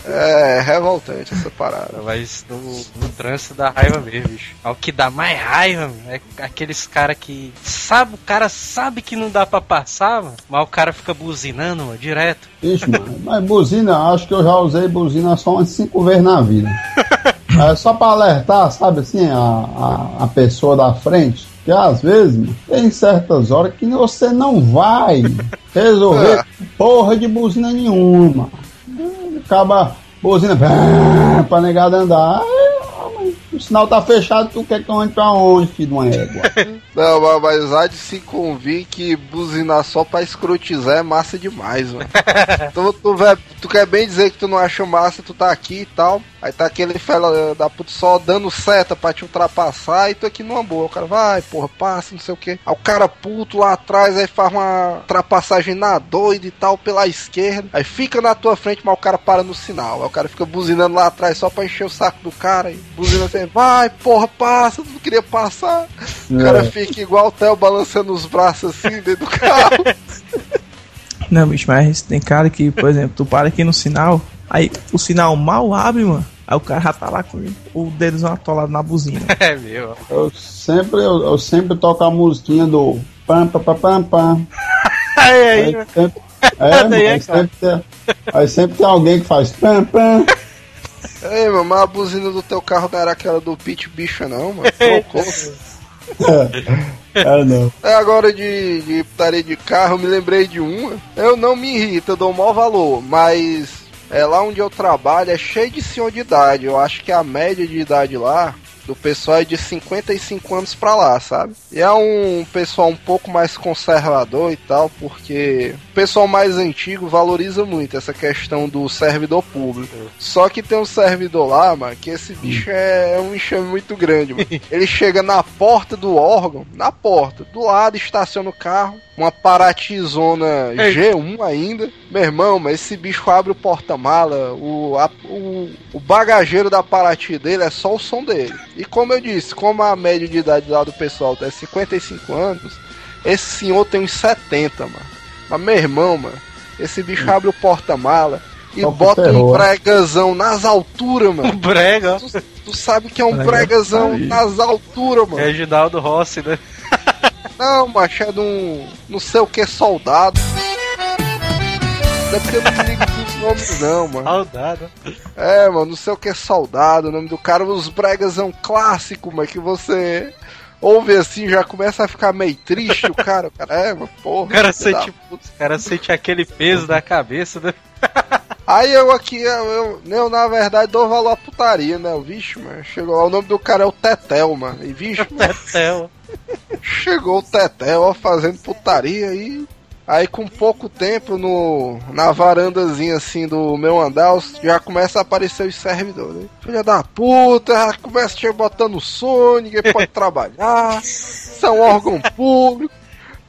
É, revoltante essa parada. Mas no, no trânsito dá raiva mesmo, bicho. É o que dá mais raiva, mano, é aqueles cara que. Sabe, o cara sabe que não dá pra passar, mano, mas o cara fica buzinando, mano, direto. Ixi, mano, mas buzina, acho que eu já usei buzina só umas cinco vezes na vida. É só pra alertar, sabe assim, a, a, a pessoa da frente. Que às vezes, tem certas horas que você não vai resolver porra de buzina nenhuma. Acaba buzina pá, pra negada andar. O sinal tá fechado, tu quer que eu ande pra onde, filho de uma égua? Não, mas- mas há de se convir que buzinar só pra escrotizar é massa demais, mano. tu, tu, vai- tu quer bem dizer que tu não acha massa, tu tá aqui e tal. Aí tá aquele fela da puta só dando seta pra te ultrapassar e tu aqui numa boa. O cara vai, porra, passa, não sei o que. Aí o cara puto lá atrás, aí faz uma ultrapassagem na doida e tal pela esquerda. Aí fica na tua frente, mas o cara para no sinal. Aí o cara fica buzinando lá atrás só pra encher o saco do cara. E buzina vai, porra, passa, tu não queria passar. O cara É. fica igual o Theo balançando os braços assim dentro do carro. Não, bicho, mas tem cara que, por exemplo, tu para aqui no sinal, aí o sinal mal abre, mano. Aí o cara já tá lá com o dedozão atolado na buzina. É meu. Eu sempre, eu, eu sempre toco a musiquinha do pam pam pam pam pam. Aí, Aí aí, sempre, é, mano, Daí é aí, sempre tem, aí sempre tem alguém que faz pam pam. Ei, mano, mas a buzina do teu carro não era aquela do Pit Bicho, não, mano. Trocou. É, não. É agora de, de putaria de carro, eu me lembrei de uma. Eu não me irrito, eu dou o maior valor, mas é lá onde eu trabalho é cheio de senhor de idade. Eu acho que a média de idade lá do pessoal é de 55 anos pra lá, sabe? E é um pessoal um pouco mais conservador e tal, porque o pessoal mais antigo valoriza muito essa questão do servidor público. Só que tem um servidor lá, mano, que esse bicho é, é um enxame muito grande, mano. Ele chega na porta do órgão, na porta, do lado, estaciona o carro, uma paratizona G1 ainda. Meu irmão, mas esse bicho abre o porta-mala, o, a- o, o bagageiro da Paraty dele é só o som dele. E como eu disse, como a média de idade lá do pessoal é 55 anos, esse senhor tem uns 70, mano. Mas meu irmão, mano, esse bicho abre o porta-mala e bota um terror. bregazão nas alturas, mano. brega. Tu, tu sabe que é um Brega bregazão aí. nas alturas, mano. Reginaldo Rossi, né? Não, macho, é de um. não sei o que soldado. Não é porque eu não me ligo dos nomes, não, mano. Saudade. É, mano, não sei o que soldado, o nome do cara, os bregas é um clássico, mas que você ouve assim já começa a ficar meio triste, o cara. O cara é, mano, porra. O cara da sente, o cara sente aquele peso na cabeça, né? Aí eu aqui, eu, eu, eu, na verdade dou valor à putaria, né? O bicho, mano. Chegou lá, o nome do cara é o Tetel, mano. E bicho, Tetel. Chegou o Tetel, ó, fazendo putaria e. Aí com pouco tempo no na varandazinha assim do meu andar já começa a aparecer os servidores. né? Filha da puta, começa a botando som, ninguém pode trabalhar, são órgão público.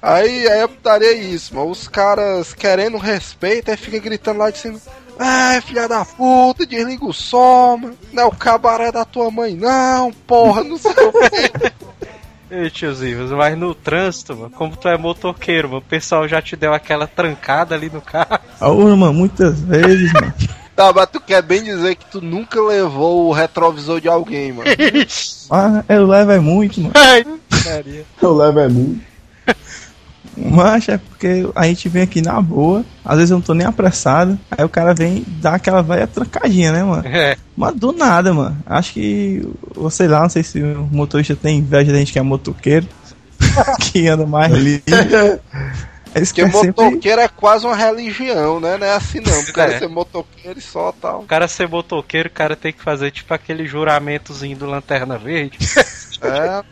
Aí, aí a putaria é isso, mano. Os caras querendo respeito, aí fica gritando lá de cima. Ai, filha da puta, desliga o som, mano. Não é o cabaré da tua mãe, não, porra, não sei o quê. Ei, tiozinho, mas no trânsito, mano, como tu é motoqueiro, mano, o pessoal já te deu aquela trancada ali no carro. Ah, ô, mano, muitas vezes, mano. Tá, mas tu quer bem dizer que tu nunca levou o retrovisor de alguém, mano. Ah, eu levo é muito, mano. Ai. Eu levo é muito. Mas é porque a gente vem aqui na boa, às vezes eu não tô nem apressado, aí o cara vem dar aquela velha trancadinha, né, mano? É, Mas do nada, mano. Acho que, ou sei lá, não sei se o motorista tem inveja da gente que é motoqueiro, que anda mais livre. Eles Porque querem sempre... motoqueiro é quase uma religião, né? Não é assim não. O cara É. ser motoqueiro e só tal. o cara ser motoqueiro, o cara tem que fazer tipo aquele juramentozinho do Lanterna Verde. É,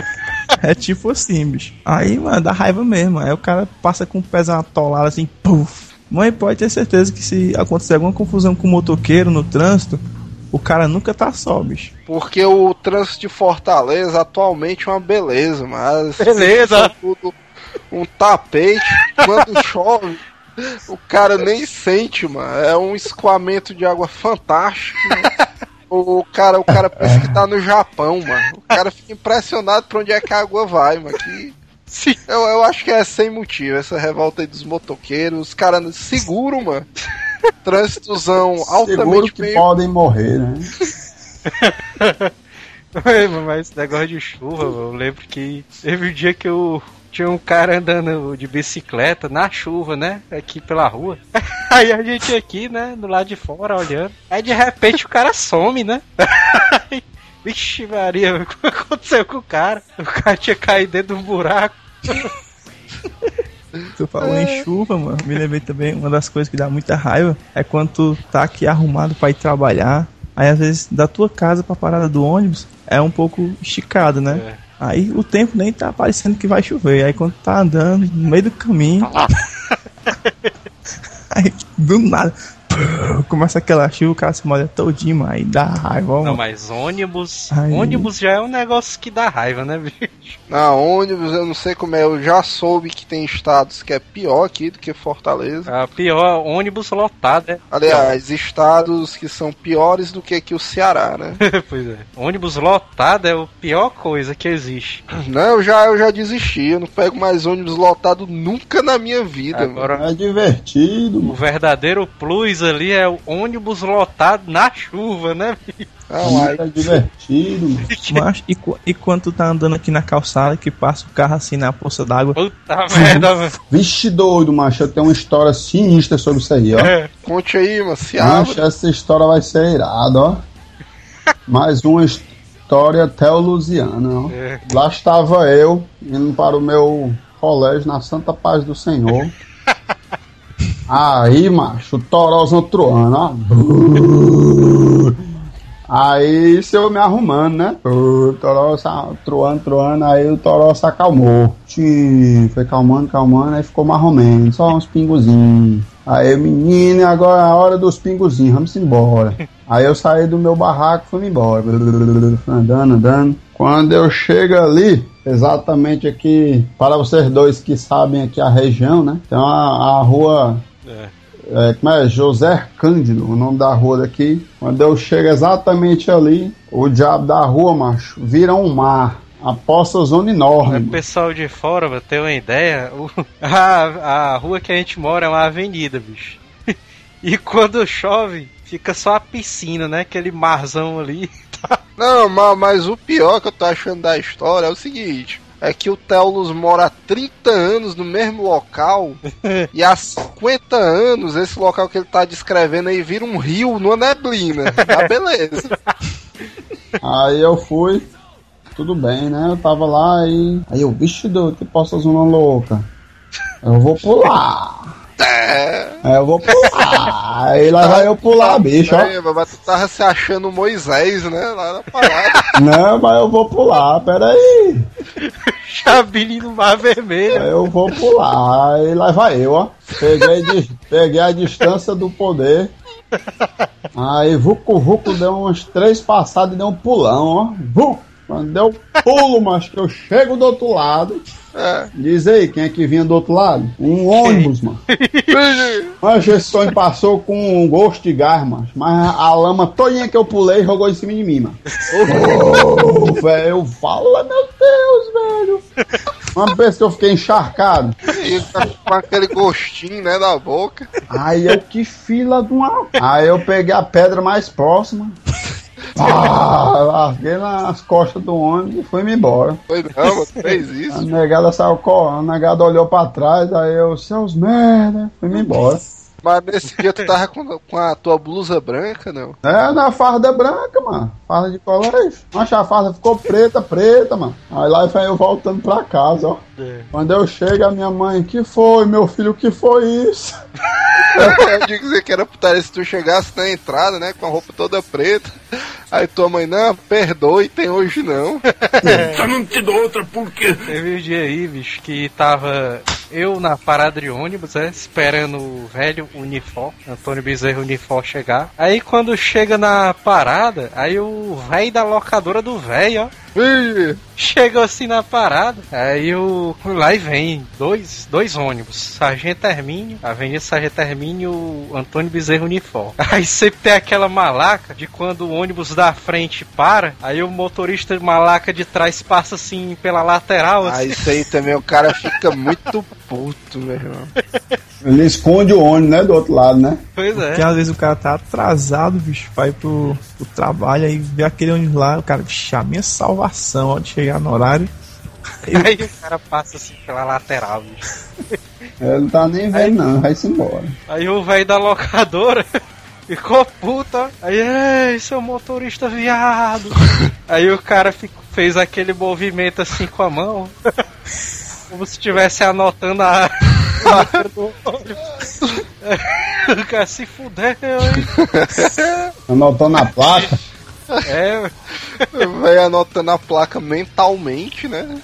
É tipo assim, bicho. Aí, mano, dá raiva mesmo. Aí o cara passa com o pezão atolado assim, puf. Mãe, pode ter certeza que se acontecer alguma confusão com o motoqueiro no trânsito, o cara nunca tá só, bicho. porque o trânsito de Fortaleza atualmente é uma beleza, mas. Beleza. Tudo um tapete. Quando chove, o cara nem sente, mano. É um escoamento de água fantástico. O cara, o cara pensa que tá no Japão, mano. O cara fica impressionado pra onde é que a água vai, mano. Que Sim. Eu, eu acho que é sem motivo, essa revolta aí dos motoqueiros. Os caras seguram, mano. Trânsitozão Seguro altamente que meio. podem morrer, né? Mas esse negócio de chuva, mano, eu lembro que teve um dia que eu tinha um cara andando de bicicleta na chuva, né? Aqui pela rua. Aí a gente aqui, né, do lado de fora, olhando. Aí de repente o cara some, né? Vixe Maria, o que aconteceu com o cara? O cara tinha caído dentro de um buraco. Tu falou em chuva, mano. Me lembrei também, uma das coisas que dá muita raiva é quando tu tá aqui arrumado pra ir trabalhar. Aí às vezes da tua casa pra parada do ônibus é um pouco esticado, né? É. Aí o tempo nem tá parecendo que vai chover. Aí quando tá andando no meio do caminho. aí do nada. Começa aquela chuva, o cara se molha todinho, mano. Aí dá raiva, ó, Não, mano. mas ônibus. Aí. Ônibus já é um negócio que dá raiva, né, bicho? Na ônibus, eu não sei como é. Eu já soube que tem estados que é pior aqui do que Fortaleza. A pior, ônibus lotado, né? Aliás, estados que são piores do que aqui o Ceará, né? pois é. Ônibus lotado é a pior coisa que existe. Não, eu já, eu já desisti. Eu não pego mais ônibus lotado nunca na minha vida. mano. Agora, É divertido, o mano. verdadeiro plus ali é o ônibus lotado na chuva, né? bicho? Não, aí, É divertido. Mas, e, e quando tu tá andando aqui na calçada que passa o carro assim na poça d'água, Puta merda, velho. Vixe doido, macho. Eu tenho uma história sinistra sobre isso aí, ó. conte aí, mano. Se abre. Macho, essa história vai ser irada, ó. Mais uma história teolusiana, ó. É. Lá estava eu, indo para o meu colégio na Santa Paz do Senhor. Aí, macho, o Torozão troando, ó. Aí, isso eu me arrumando, né? O troando, troando, aí o Toró se acalmou. Tchim, foi calmando, calmando, aí ficou marromeno, só uns pingozinhos. Aí, menino, agora é a hora dos pingozinhos, vamos embora. Aí eu saí do meu barraco e fui embora. Andando, andando. Quando eu chego ali, exatamente aqui, para vocês dois que sabem aqui a região, né? A, a rua É. é, como é? José Cândido, o nome da rua daqui. Quando eu chego exatamente ali, o diabo da rua, macho, vira um mar. A poça zona enorme. O pessoal de fora, pra ter uma ideia, o- a, a rua que a gente mora é uma avenida, bicho. E quando chove, fica só a piscina, né? Aquele marzão ali. Não, mas, mas o pior que eu tô achando da história é o seguinte. É que o Teulus mora há 30 anos no mesmo local e há 50 anos esse local que ele tá descrevendo aí vira um rio numa neblina. Tá beleza. Aí eu fui, tudo bem, né? Eu tava lá e. Aí eu, bicho doido, que poça zona louca. Eu vou pular. É. Aí eu vou pular. Aí lá vai eu pular, bicho, ó. É, mas tu tava se achando Moisés, né? Lá na parada. Não, mas eu vou pular, peraí. Chabine no Mar Vermelho. Aí eu vou pular. Aí lá vai eu, ó. Peguei, de- peguei a distância do poder. Aí Vucu Vucu deu umas três passadas e deu um pulão, ó. Vuc! Quando deu pulo, mas que eu chego do outro lado. É. Diz aí, quem é que vinha do outro lado? Um ônibus, mano. Mas esse sonho passou com um gosto de gás, mano. Mas a lama todinha que eu pulei jogou em cima de mim, mano. Oh, velho, eu falo, meu Deus, velho. Uma vez que eu fiquei encharcado. E tá com aquele gostinho, né, na boca. Aí eu que fila de uma. Aí eu peguei a pedra mais próxima. Ah, larguei nas costas do ônibus e fui-me embora. Foi não, mano, fez A isso. negada saiu correndo, a negada olhou pra trás, aí eu, seus merda, fui-me embora. Mas nesse dia tu tava com, com a tua blusa branca, não? É, na farda branca, mano. Farda de colégio. Mas a farda ficou preta, preta, mano. Aí lá vai eu voltando pra casa, ó. Quando eu chego, a minha mãe, que foi, meu filho, que foi isso? Eu digo dizer que era putaria se tu chegasse na entrada, né, com a roupa toda preta. Aí tua mãe, não, perdoe, tem hoje não. Só não te dou outra porque. Teve um dia aí, bicho, que tava eu na parada de ônibus, né, esperando o velho Unifor, Antônio Bezerra Unifor chegar. Aí quando chega na parada, aí o velho da locadora do velho, ó, chegou assim na parada. Aí o lá e vem dois, dois ônibus, Sargento Hermínio, Avenida Sargento Hermínio, o Antônio Bezerra Unifor. Aí sempre tem aquela malaca de quando o ônibus da frente para, aí o motorista malaca de trás passa assim pela lateral, assim. Ah, isso aí também, o cara fica muito puto, meu irmão. Ele esconde o ônibus, né, do outro lado, né? Pois é. Porque às vezes o cara tá atrasado, bicho, vai pro, pro trabalho, aí vê aquele ônibus lá, o cara, bicho, a minha salvação, ó, de chegar no horário. Aí o cara passa assim pela lateral, bicho. Ele não tá nem vendo, não, vai-se embora. Aí o velho da locadora ficou puta. Aí, ei, seu motorista viado. Aí o cara ficou- fez aquele movimento assim com a mão. Como se estivesse anotando a. a o cara se fudeu, hein? Anotou na placa. É, Vai anotando a placa mentalmente, né?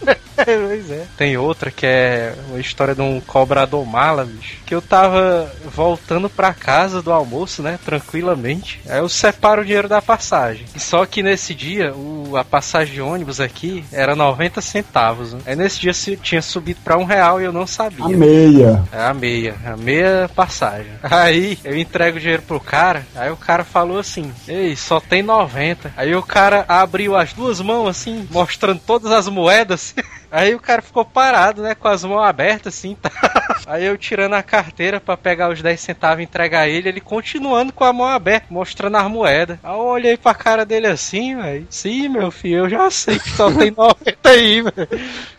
pois é. Tem outra que é uma história de um cobrador mala, bicho. Que eu tava voltando pra casa do almoço, né? Tranquilamente. Aí eu separo o dinheiro da passagem. Só que nesse dia, o, a passagem de ônibus aqui era 90 centavos. Né? Aí nesse dia se- tinha subido pra um real e eu não sabia. A meia. É a meia, a meia passagem. Aí eu entrego o dinheiro pro cara, aí o cara falou assim: Ei, só tem 90. Aí o cara abriu as duas mãos assim, mostrando todas as moedas. Aí o cara ficou parado, né, com as mãos abertas assim, tá? Aí eu tirando a carteira pra pegar os 10 centavos e entregar ele, ele continuando com a mão aberta, mostrando as moedas. Aí eu olhei pra cara dele assim, velho. Sim, meu filho, eu já sei que só tem 90 aí, velho.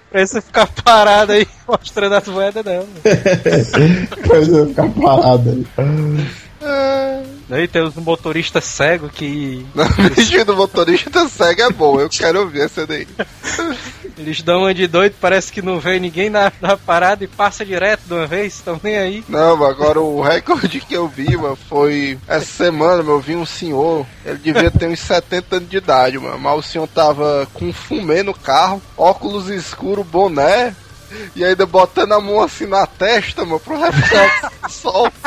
Pra você ficar parado aí mostrando as moedas, não. velho. Depois eu ficar parado aí. Aí tem os motoristas cegos que O vídeo do motorista cego é bom, eu quero ver essa daí. Eles dão uma de doido, parece que não vê ninguém na, na parada e passa direto de uma vez, estão nem aí. Não, mas agora o recorde que eu vi, mano, foi. Essa semana, meu, eu vi um senhor, ele devia ter uns 70 anos de idade, mano. Mas o senhor tava com fumê no carro, óculos escuros, boné, e ainda botando a mão assim na testa, mano, pro reflexo do sol.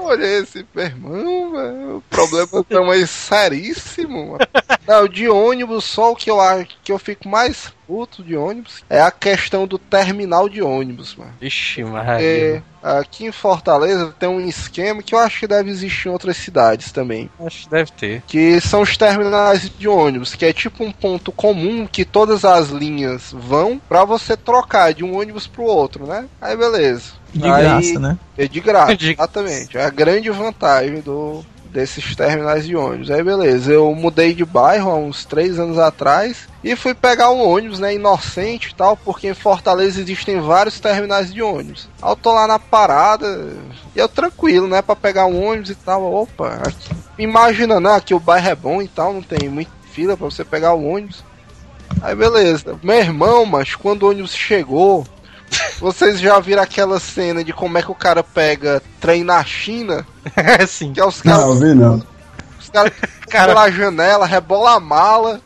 Eu Olhei esse meu irmão, velho. O problema é mais seríssimo, mano. Não, de ônibus, só o que eu acho que eu fico mais puto de ônibus é a questão do terminal de ônibus, mano. Porque Maria. aqui em Fortaleza tem um esquema que eu acho que deve existir em outras cidades também. Acho que deve ter. Que são os terminais de ônibus, que é tipo um ponto comum que todas as linhas vão pra você trocar de um ônibus pro outro, né? Aí beleza. De Aí- graça, né? é de graça, exatamente. É a grande vantagem do, desses terminais de ônibus. Aí beleza, eu mudei de bairro há uns três anos atrás e fui pegar um ônibus, né, inocente e tal, porque em Fortaleza existem vários terminais de ônibus. Aí eu tô lá na parada e eu tranquilo, né, pra pegar um ônibus e tal. Opa, aqui, imagina, né, que o bairro é bom e tal, não tem muita fila pra você pegar o ônibus. Aí beleza. Meu irmão, mas quando o ônibus chegou, vocês já viram aquela cena de como é que o cara pega trem na China? É sim. Que é os Não, caras eu vi não. os caras Cara- pela janela, rebola a mala.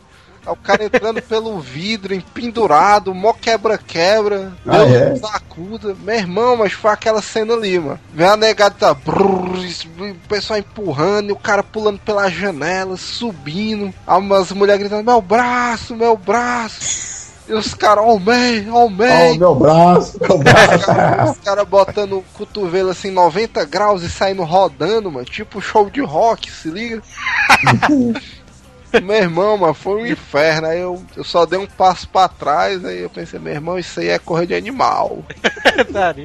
aí O cara entrando pelo vidro, empendurado, mó quebra-quebra, Ah, é? nos acuda. Meu irmão, mas foi aquela cena ali, mano. Vem a negada, tá, brrr, o pessoal empurrando, e o cara pulando pela janela, subindo. As mulheres gritando, meu braço, meu braço. E os caras, oh man, oh man. o meu braço, meu braço. Os caras botando o cotovelo assim 90 graus e saindo rodando, mano. Tipo show de rock, se liga? meu irmão, mano, foi um inferno. Aí eu, eu só dei um passo pra trás, aí eu pensei, meu irmão, isso aí é correr de animal.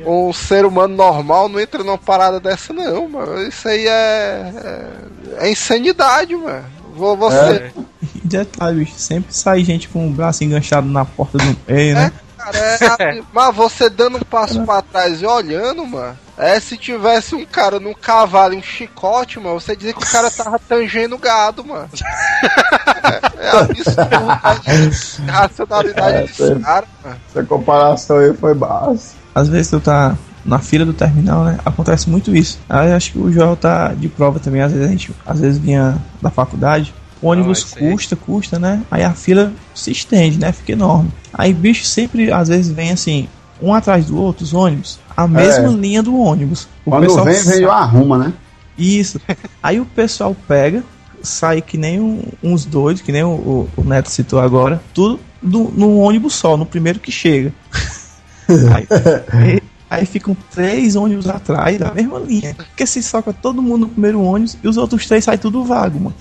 Um ser humano normal não entra numa parada dessa, não, mano. Isso aí é. É, é insanidade, mano. Vou, você. É. E detalhe, bicho, sempre sai gente com o braço enganchado na porta do meio, né? Cara, é, mas você dando um passo pra trás e olhando, mano. É se tivesse um cara num cavalo e um chicote, mano, você dizia que o cara tava tangendo gado, mano. É, é absurdo a racionalidade É, desse cara, mano. Essa comparação aí foi básica. Às vezes tu tá na fila do terminal, né? Acontece muito isso. Aí acho que o Joel tá de prova também. Às vezes a gente às vezes vinha da faculdade. O ônibus Ah, custa, custa, né? Aí a fila se estende, né? Fica enorme. Aí bicho sempre, às vezes, vem assim, um atrás do outro, os ônibus, a mesma linha do ônibus. O Quando pessoal vem, vem e arruma, né? Isso. Aí o pessoal pega, sai que nem um- uns doidos, que nem o, o- o Neto citou agora, tudo no, no ônibus só, no primeiro que chega. aí, aí- ficam três ônibus atrás da mesma linha. Porque se soca todo mundo no primeiro ônibus e os outros três saem tudo vago, mano.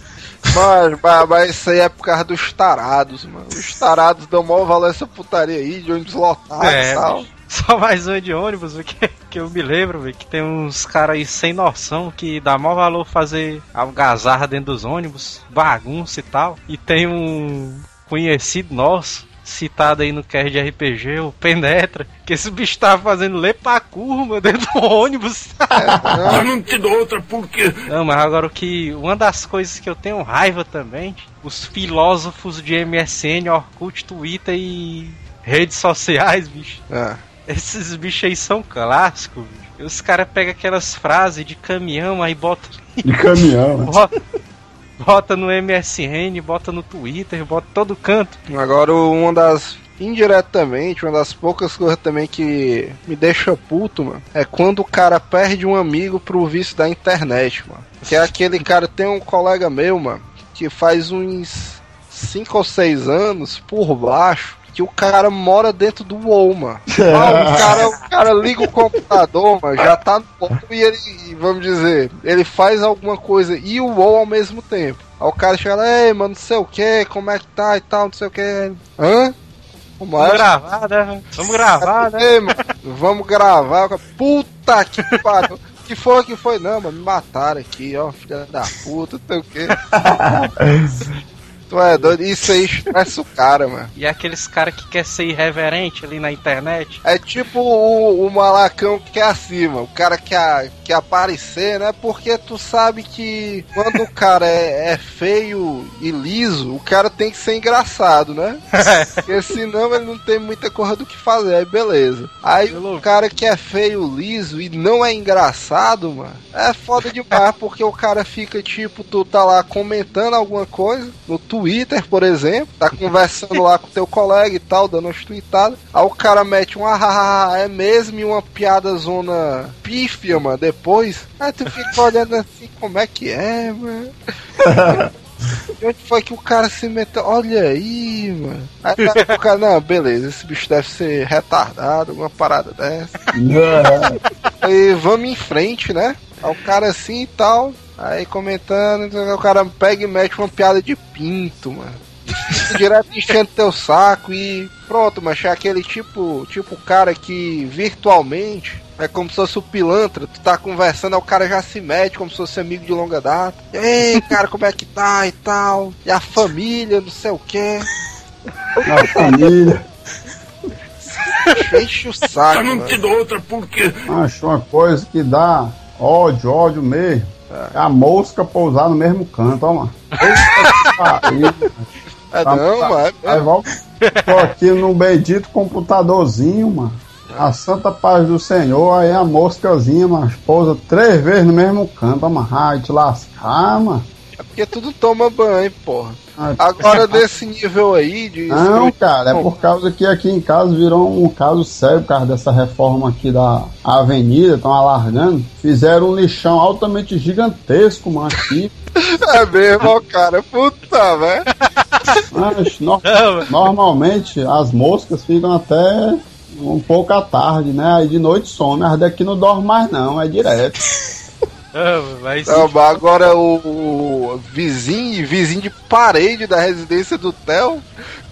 Mas, mas, mas isso aí é por causa dos tarados, mano. Os tarados dão maior valor a essa putaria aí, de ônibus lotado É, e tal. Só mais um de ônibus, o que, que eu me lembro, velho, que tem uns caras aí sem noção que dá maior valor fazer algazarra dentro dos ônibus, bagunça e tal. E tem um conhecido nosso, citado aí no QR de RPG, o Penetra, que esse bicho tava fazendo ler pra curva dentro do ônibus. Eu não te dou outra porque. Não, mas agora o que. Uma das coisas que eu tenho raiva também, os filósofos de MSN, Orkut, Twitter e redes sociais, bicho. É. Esses bichos aí são clássicos, bicho. E Os caras pegam aquelas frases de caminhão, aí bota, De caminhão, né? bota, bota no MSN, bota no Twitter, bota todo canto. Agora, uma das. Indiretamente, uma das poucas coisas também que me deixa puto, mano, é quando o cara perde um amigo pro vício da internet, mano. Que é aquele cara, tem um colega meu, mano, que faz uns 5 ou 6 anos por baixo. Que o cara mora dentro do WoW, mano. Ah, o, cara, o cara liga o computador, mano, já tá no WoW e ele, vamos dizer, ele faz alguma coisa e o WoW ao mesmo tempo. Aí o cara chega lá, ei, mano, não sei o que, como é que tá e tal, não sei o que. Hã? Vamos gravar, né? Vamos gravar, né? Ei, mano, vamos gravar. Puta que pariu. Que foi, que foi? Não, mano, me mataram aqui, ó, filha da puta, não sei o que. Tu é doido? Isso aí estressa o cara, mano. E aqueles caras que quer ser irreverente ali na internet. É tipo o, o malacão que quer acima, o cara quer, quer aparecer, né? Porque tu sabe que quando o cara é, é feio e liso, o cara tem que ser engraçado, né? Porque senão ele não tem muita coisa do que fazer, aí beleza. Aí o cara que é feio, liso e não é engraçado, mano, é foda demais, porque o cara fica tipo, tu tá lá comentando alguma coisa no Twitter, por exemplo, tá conversando lá com teu colega e tal, dando umas tweetadas, aí o cara mete um ah, é mesmo e uma piada zona pífia, mano, depois, aí tu fica olhando assim, como é que é, mano? E onde foi que o cara se meteu? Olha aí, mano. Aí tá, o cara, não, beleza, esse bicho deve ser retardado, alguma parada dessa. Aí vamos em frente, né? Aí o cara assim e tal. Aí comentando, o cara pega e mete uma piada de pinto, mano. Direto enchendo teu saco e pronto, mas é aquele tipo, tipo cara que virtualmente é como se fosse o pilantra, tu tá conversando, aí o cara já se mete como se fosse amigo de longa data. Ei, cara, como é que tá e tal? E a família, não sei o que. Na família. Enche o saco. Eu não mano. te dou outra porque. Acho uma coisa que dá ódio, ódio mesmo. É a mosca pousar no mesmo canto, ó, mano. É Tá- não, tá- mas. Aí volta. Tô aqui no bendito computadorzinho, mano. A santa paz do Senhor, aí a moscazinha, mano, pousa três vezes no mesmo canto, amarrar e te lascar, mano. É porque tudo toma banho, porra. Ah, Agora desse nível aí de. Não, cara, é por causa que aqui em casa virou um caso sério por causa dessa reforma aqui da avenida, estão alargando. Fizeram um lixão altamente gigantesco, mano, aqui. É mesmo, ó, cara. Puta, velho. Mas, no- normalmente as moscas ficam até um pouco à tarde, né? Aí de noite some, as daqui não dorme mais não, é direto. não, mas Não, mas agora o, o vizinho, vizinho de parede da residência do Theo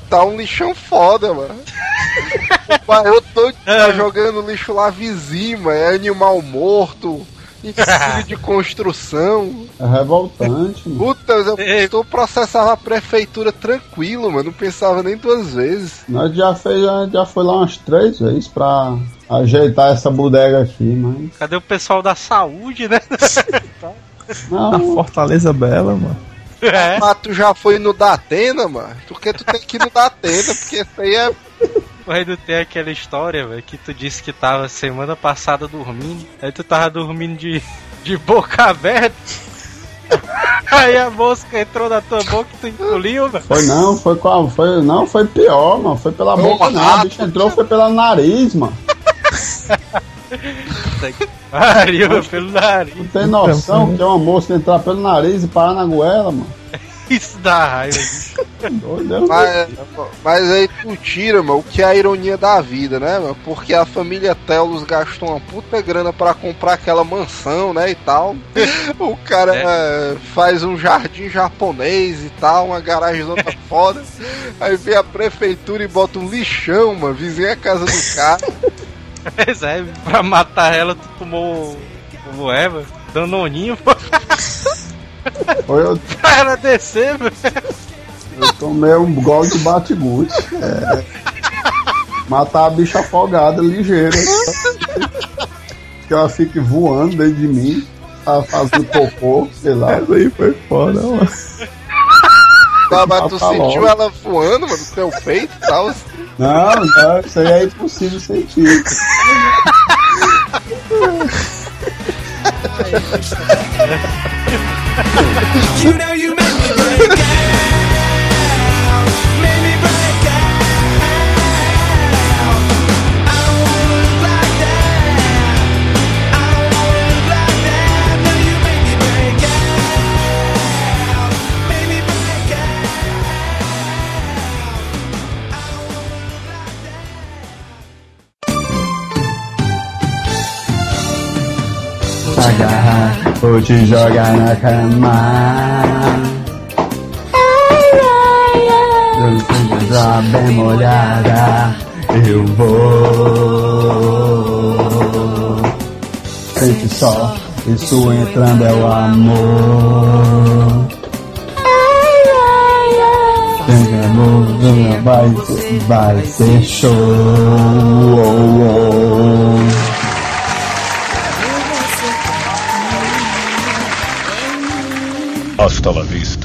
tá um lixão foda, mano. o bairro todo tá jogando lixo lá vizinho, mano. É animal morto, entulho de construção. É revoltante, mano. Puta, eu, Ei. eu processava a prefeitura tranquilo, mano. Não pensava nem duas vezes. Nós já, fez, já, já foi lá umas três vezes pra ajeitar essa bodega aqui, mas. cadê o pessoal da saúde, né? A Não, Fortaleza Bela, mano. É. Mas tu já foi no Datena, mano? Porque tu tem que ir no Datena, porque isso aí é. Mas não tem aquela história, velho, que tu disse que tava semana passada dormindo. Aí tu tava dormindo de, de boca aberta. Aí a mosca entrou na tua boca e tu engoliu, velho. foi não, foi com a, foi, não, foi pior, mano. Foi pela boca não, a rato. bicha entrou, foi pela nariz, mano. Pariu, pelo nariz. Não tem noção que é uma mosca entrar pelo nariz e parar na goela, mano. Isso dá raiva, Mas, mas aí tu tira, mano, o que é a ironia da vida, né, mano? Porque a família Telos gastou uma puta grana pra comprar aquela mansão, né, e tal. O cara eh, faz um jardim japonês e tal, uma garagem toda foda. Aí vem a prefeitura e bota um lixão, mano, vizinha a casa do cara. Mas é, pra matar ela, tu tomou. Como é, velho? Danoninho, pô. Foi eu, ela descer, velho. eu tomei um gol de bate-gute. É. Matar a bicha afogada ligeira. que ela fique voando dentro de mim. Tá fazendo cocô, sei lá. Isso aí foi foda, mano. Mas, mas tu Tá sentiu logo. ela voando, mano, no teu peito e tal. Não, não, isso aí é impossível sentir. You know you make me break out, make me break out. I don't wanna like that. I don't wanna like that. You make me break out, make me break out. I don't wanna like that. Vou te jogar na cama. Já bem molhada, eu vou. Sente só, isso entrando é o amor. Tem amor, vai, vai ser show. Hasta la vista.